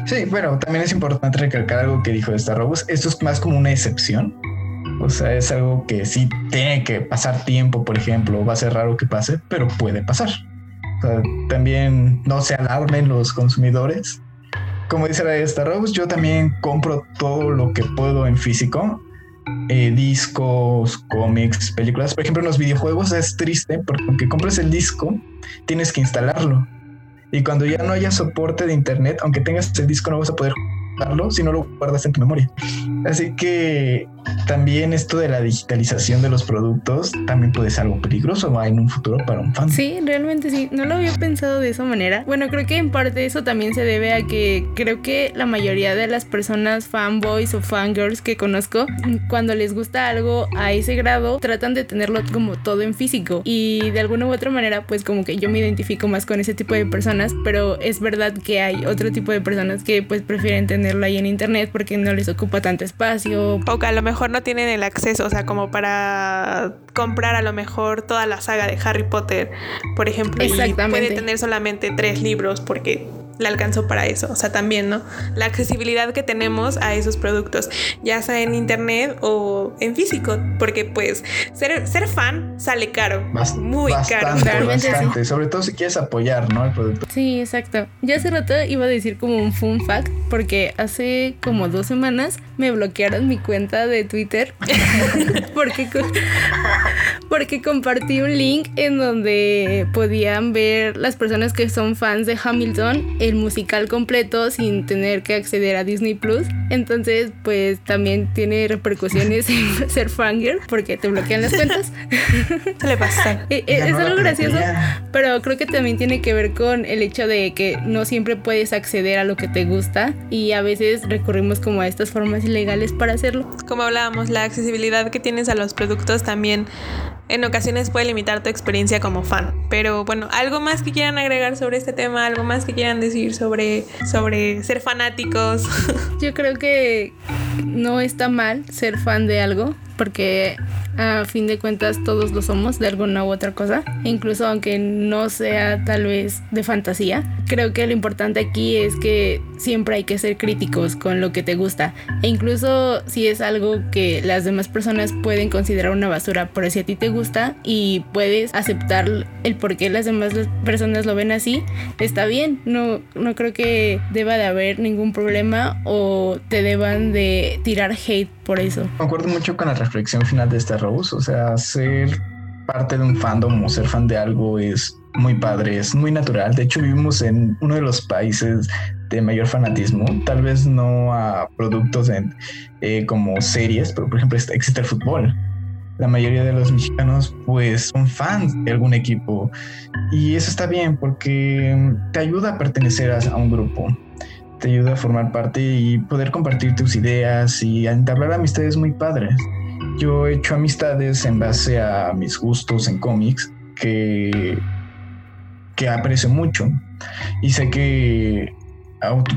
A: Sí, bueno, también es importante recalcar algo que dijo esta Robus. Esto es más como una excepción. O sea, es algo que sí tiene que pasar tiempo, por ejemplo, va a ser raro que pase, pero puede pasar. O sea, también no se alarmen los consumidores. Como dice la esta Robus, yo también compro todo lo que puedo en físico. Eh, discos, cómics, películas. Por ejemplo, en los videojuegos es triste porque aunque compres el disco, tienes que instalarlo. Y cuando ya no haya soporte de internet, aunque tengas el disco, no vas a poder jugarlo si no lo guardas en tu memoria. Así que también esto de la digitalización de los productos también puede ser algo peligroso en un futuro para un fan.
B: Sí, realmente sí. No lo había pensado de esa manera. Bueno, creo que en parte eso también se debe a que creo que la mayoría de las personas fanboys o fangirls que conozco, cuando les gusta algo a ese grado, tratan de tenerlo como todo en físico. Y de alguna u otra manera, pues como que yo me identifico más con ese tipo de personas, pero es verdad que hay otro tipo de personas que pues prefieren tenerlo ahí en internet porque no les ocupa tanto espacio.
C: O que a lo mejor no tienen el acceso, o sea, como para comprar a lo mejor toda la saga de Harry Potter, por ejemplo, y puede tener solamente tres libros porque le alcanzó para eso. O sea, también, ¿no? La accesibilidad que tenemos a esos productos, ya sea en internet o en físico, porque pues ser, ser fan sale caro, muy caro.
A: Bastante, sobre todo si quieres apoyar, ¿no? El producto.
B: Sí, exacto. Ya hace rato iba a decir como un fun fact, porque hace como dos semanas me bloquearon mi cuenta de Twitter porque, porque compartí un link en donde podían ver las personas que son fans de Hamilton el musical completo sin tener que acceder a Disney Plus. Entonces, pues también tiene repercusiones en ser fangirl porque te bloquean las cuentas.
C: Se le pasa.
B: Eh, es, algo gracioso, pero creo que también tiene que ver con el hecho de que no siempre puedes acceder a lo que te gusta y a veces recurrimos como a estas formas ilegales para hacerlo.
C: Como hablábamos, la accesibilidad que tienes a los productos también en ocasiones puede limitar tu experiencia como fan. Pero bueno, algo más que quieran agregar sobre este tema, algo más que quieran decir sobre, sobre ser fanáticos.
B: Yo creo que no está mal ser fan de algo, porque a fin de cuentas todos lo somos de alguna u otra cosa, incluso aunque no sea tal vez de fantasía. Creo que lo importante aquí es que siempre hay que ser críticos con lo que te gusta e incluso si es algo que las demás personas pueden considerar una basura, pero si a ti te gusta y puedes aceptar el por qué las demás personas lo ven así, está bien. No, no creo que deba de haber ningún problema o te deban de tirar hate por eso.
A: Me acuerdo mucho con la reflexión final de esta Rose, o sea, ser parte de un fandom o ser fan de algo es muy padre, es muy natural. De hecho, vivimos en uno de los países de mayor fanatismo, tal vez no a productos en, eh, como series, pero por ejemplo existe el fútbol. la mayoría de los mexicanos pues son fans de algún equipo y eso está bien porque te ayuda a pertenecer a, un grupo, te ayuda a formar parte y poder compartir tus ideas y entablar amistades muy padres. Yo he hecho amistades en base a mis gustos en cómics que, que aprecio mucho y sé que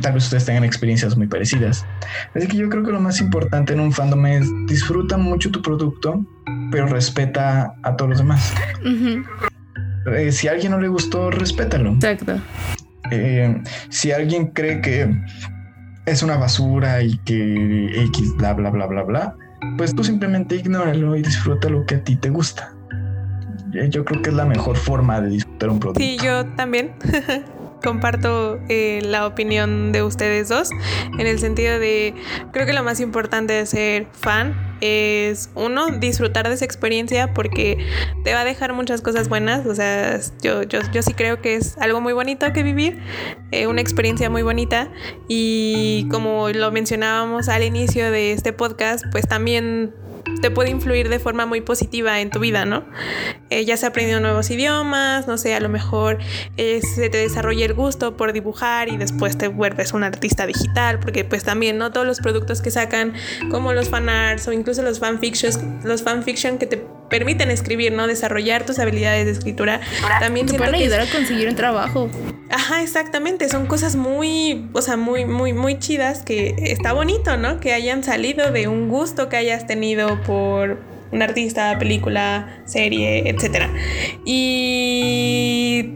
A: tal vez ustedes tengan experiencias muy parecidas. Así que yo creo que lo más importante en un fandom es disfruta mucho tu producto, pero respeta a todos los demás. Eh, si a alguien no le gustó, respétalo.
B: Exacto.
A: Eh, si alguien cree que es una basura y que X, bla, bla, bla, bla, bla, pues tú simplemente ignóralo y disfruta lo que a ti te gusta. Yo creo que es la mejor forma de disfrutar un producto.
C: Sí, yo también. comparto eh, la opinión de ustedes dos en el sentido de creo que lo más importante de ser fan es uno disfrutar de esa experiencia porque te va a dejar muchas cosas buenas o sea yo, yo, yo sí creo que es algo muy bonito que vivir eh, una experiencia muy bonita y como lo mencionábamos al inicio de este podcast pues también te puede influir de forma muy positiva en tu vida, ¿no? Eh, ya se aprendido nuevos idiomas, no sé, a lo mejor eh, se te desarrolla el gusto por dibujar y después te vuelves un artista digital, porque pues también, ¿no? Todos los productos que sacan, como los fanarts o incluso los fanfictions, los fanfiction que te permiten escribir, ¿no? Desarrollar tus habilidades de escritura. También
B: te pueden ayudar a conseguir un trabajo.
C: Ajá, exactamente. Son cosas muy, o sea, muy, muy, muy chidas que está bonito, ¿no? Que hayan salido de un gusto que hayas tenido por un artista, película, serie, etc. Y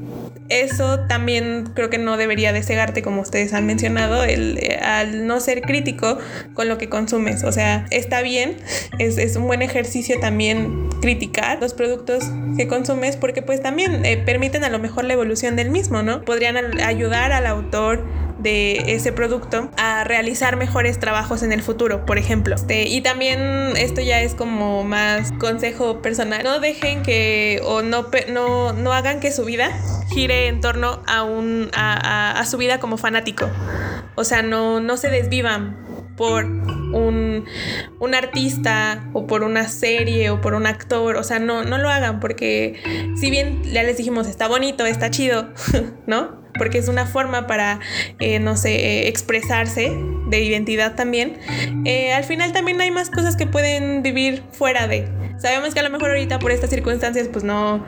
C: eso también creo que no debería de cegarte, como ustedes han mencionado, el, al no ser crítico con lo que consumes. O sea, está bien, es, es un buen ejercicio también criticar los productos que consumes porque pues también eh, permiten a lo mejor la evolución del mismo, ¿no? Podrían ayudar al autor de ese producto a realizar mejores trabajos en el futuro, por ejemplo. Este, y también esto ya es como más consejo personal. No dejen que o no, no, no hagan que su vida gire en torno a, un, a, a, su vida como fanático. O sea, no, no se desvivan por un, un, artista o por una serie o por un actor. O sea, no, no lo hagan porque si bien ya les dijimos, está bonito, está chido, ¿no? Porque es una forma para, eh, no sé, eh, expresarse de identidad también. Eh, al final también hay más cosas que pueden vivir fuera de. Sabemos que a lo mejor ahorita por estas circunstancias pues no,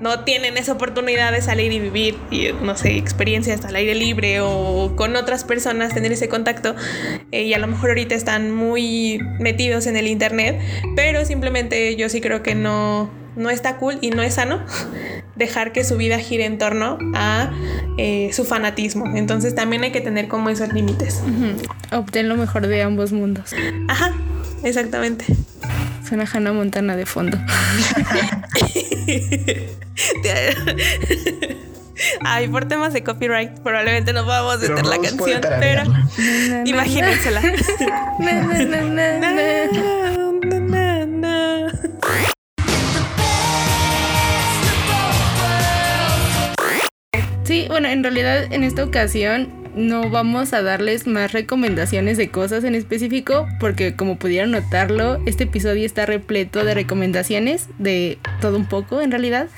C: no tienen esa oportunidad de salir y vivir, y, no sé, experiencias al aire libre o con otras personas, tener ese contacto. y a lo mejor ahorita están muy metidos en el Internet, pero simplemente yo sí creo que no, no está cool y no es sano dejar que su vida gire en torno a eh, su fanatismo. Entonces también hay que tener como esos límites.
B: Obtén lo mejor de ambos mundos.
C: Ajá, exactamente.
B: Suena Hannah Montana de fondo.
C: Ay, por temas de copyright probablemente no podamos meter la canción, pero imagínensela.
B: Sí, bueno, en realidad en esta ocasión no vamos a darles más recomendaciones de cosas en específico porque como pudieron notarlo, este episodio está repleto de recomendaciones de todo un poco en realidad.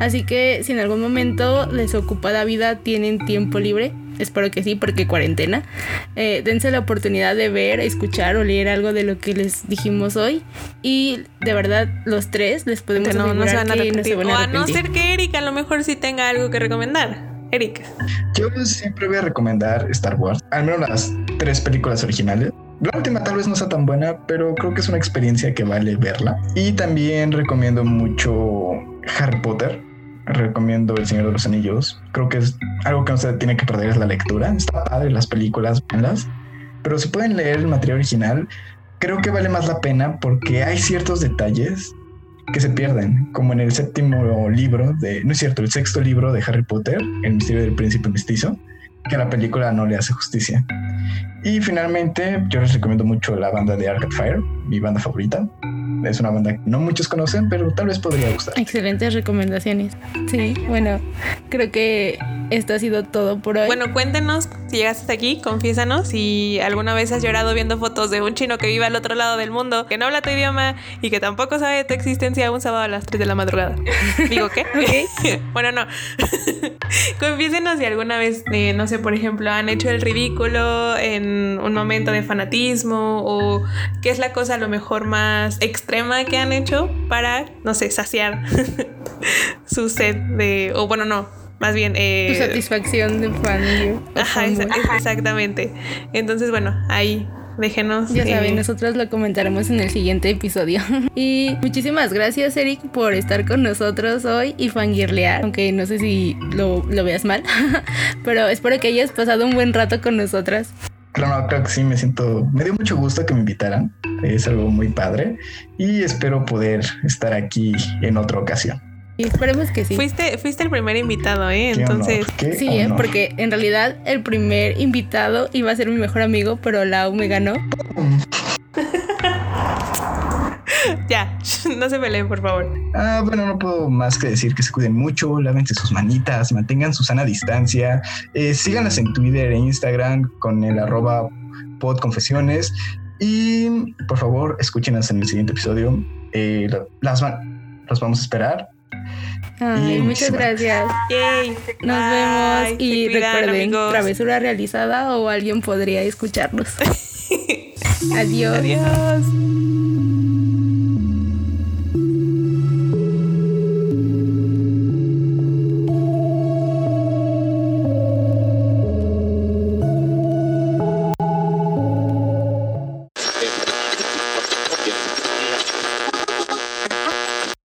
B: Así que si en algún momento les ocupa la vida, tienen tiempo libre, espero que sí, porque cuarentena. Eh, dense la oportunidad de ver, escuchar o leer algo de lo que les dijimos hoy. Y de verdad, los tres les podemos
C: no, no se van a arrepentir. o a no ser que Erika a lo mejor sí tenga algo que recomendar. Erika.
A: Yo siempre voy a recomendar Star Wars, al menos las tres películas originales. La última tal vez no sea tan buena, pero creo que es una experiencia que vale verla. Y también recomiendo mucho Harry Potter. Recomiendo El Señor de los Anillos. Creo que es algo que no se tiene que perder la lectura. Está padre las películas, las. Pero si pueden leer el material original, creo que vale más la pena porque hay ciertos detalles que se pierden, como en el séptimo libro de, no es cierto, el sexto libro de Harry Potter, El misterio del príncipe mestizo, que a la película no le hace justicia. Y finalmente, yo les recomiendo mucho la banda de Arcade Fire, mi banda favorita. Es una banda que no muchos conocen, pero tal vez podría gustar.
B: Excelentes recomendaciones. Sí, bueno, creo que esto ha sido todo por hoy.
C: Bueno, cuéntenos Si llegaste hasta aquí, confiésanos si alguna vez has llorado viendo fotos de un chino que vive al otro lado del mundo, que no habla tu idioma y que tampoco sabe de tu existencia un sábado a las 3 de la madrugada. Digo, ¿qué? bueno, no. Confiésenos si alguna vez, eh, no sé, por ejemplo, han hecho el ridículo en un momento de fanatismo o qué es la cosa a lo mejor más extrema que han hecho para, no sé, saciar su sed de, o bueno, no, más bien...
B: Eh, tu satisfacción de fan.
C: Ajá, exactamente. Entonces, bueno, ahí déjenos.
B: Ya saben, nosotros lo comentaremos en el siguiente episodio. y muchísimas gracias, Eric, por estar con nosotros hoy y fangirlear. Aunque no sé si lo, lo veas mal, pero espero que hayas pasado un buen rato con nosotras.
A: Claro, creo que sí, me siento, me dio mucho gusto que me invitaran, es algo muy padre y espero poder estar aquí en otra ocasión.
B: Y esperemos que sí.
C: Fuiste, fuiste el primer invitado, ¿eh? Entonces.
B: Sí, ¿eh? porque en realidad el primer invitado iba a ser mi mejor amigo, pero Lau me ganó.
C: ya, no se peleen, por favor.
A: Ah, bueno, no puedo más que decir que se cuiden mucho, lávense sus manitas, mantengan su sana distancia, eh, síganlas en Twitter e Instagram con el arroba podconfesiones y por favor escúchenos en el siguiente episodio. Eh, las, las vamos a esperar
B: muchas gracias. Nos vemos y recuerden, travesura realizada o alguien podría escucharnos. Adiós.
C: Adiós.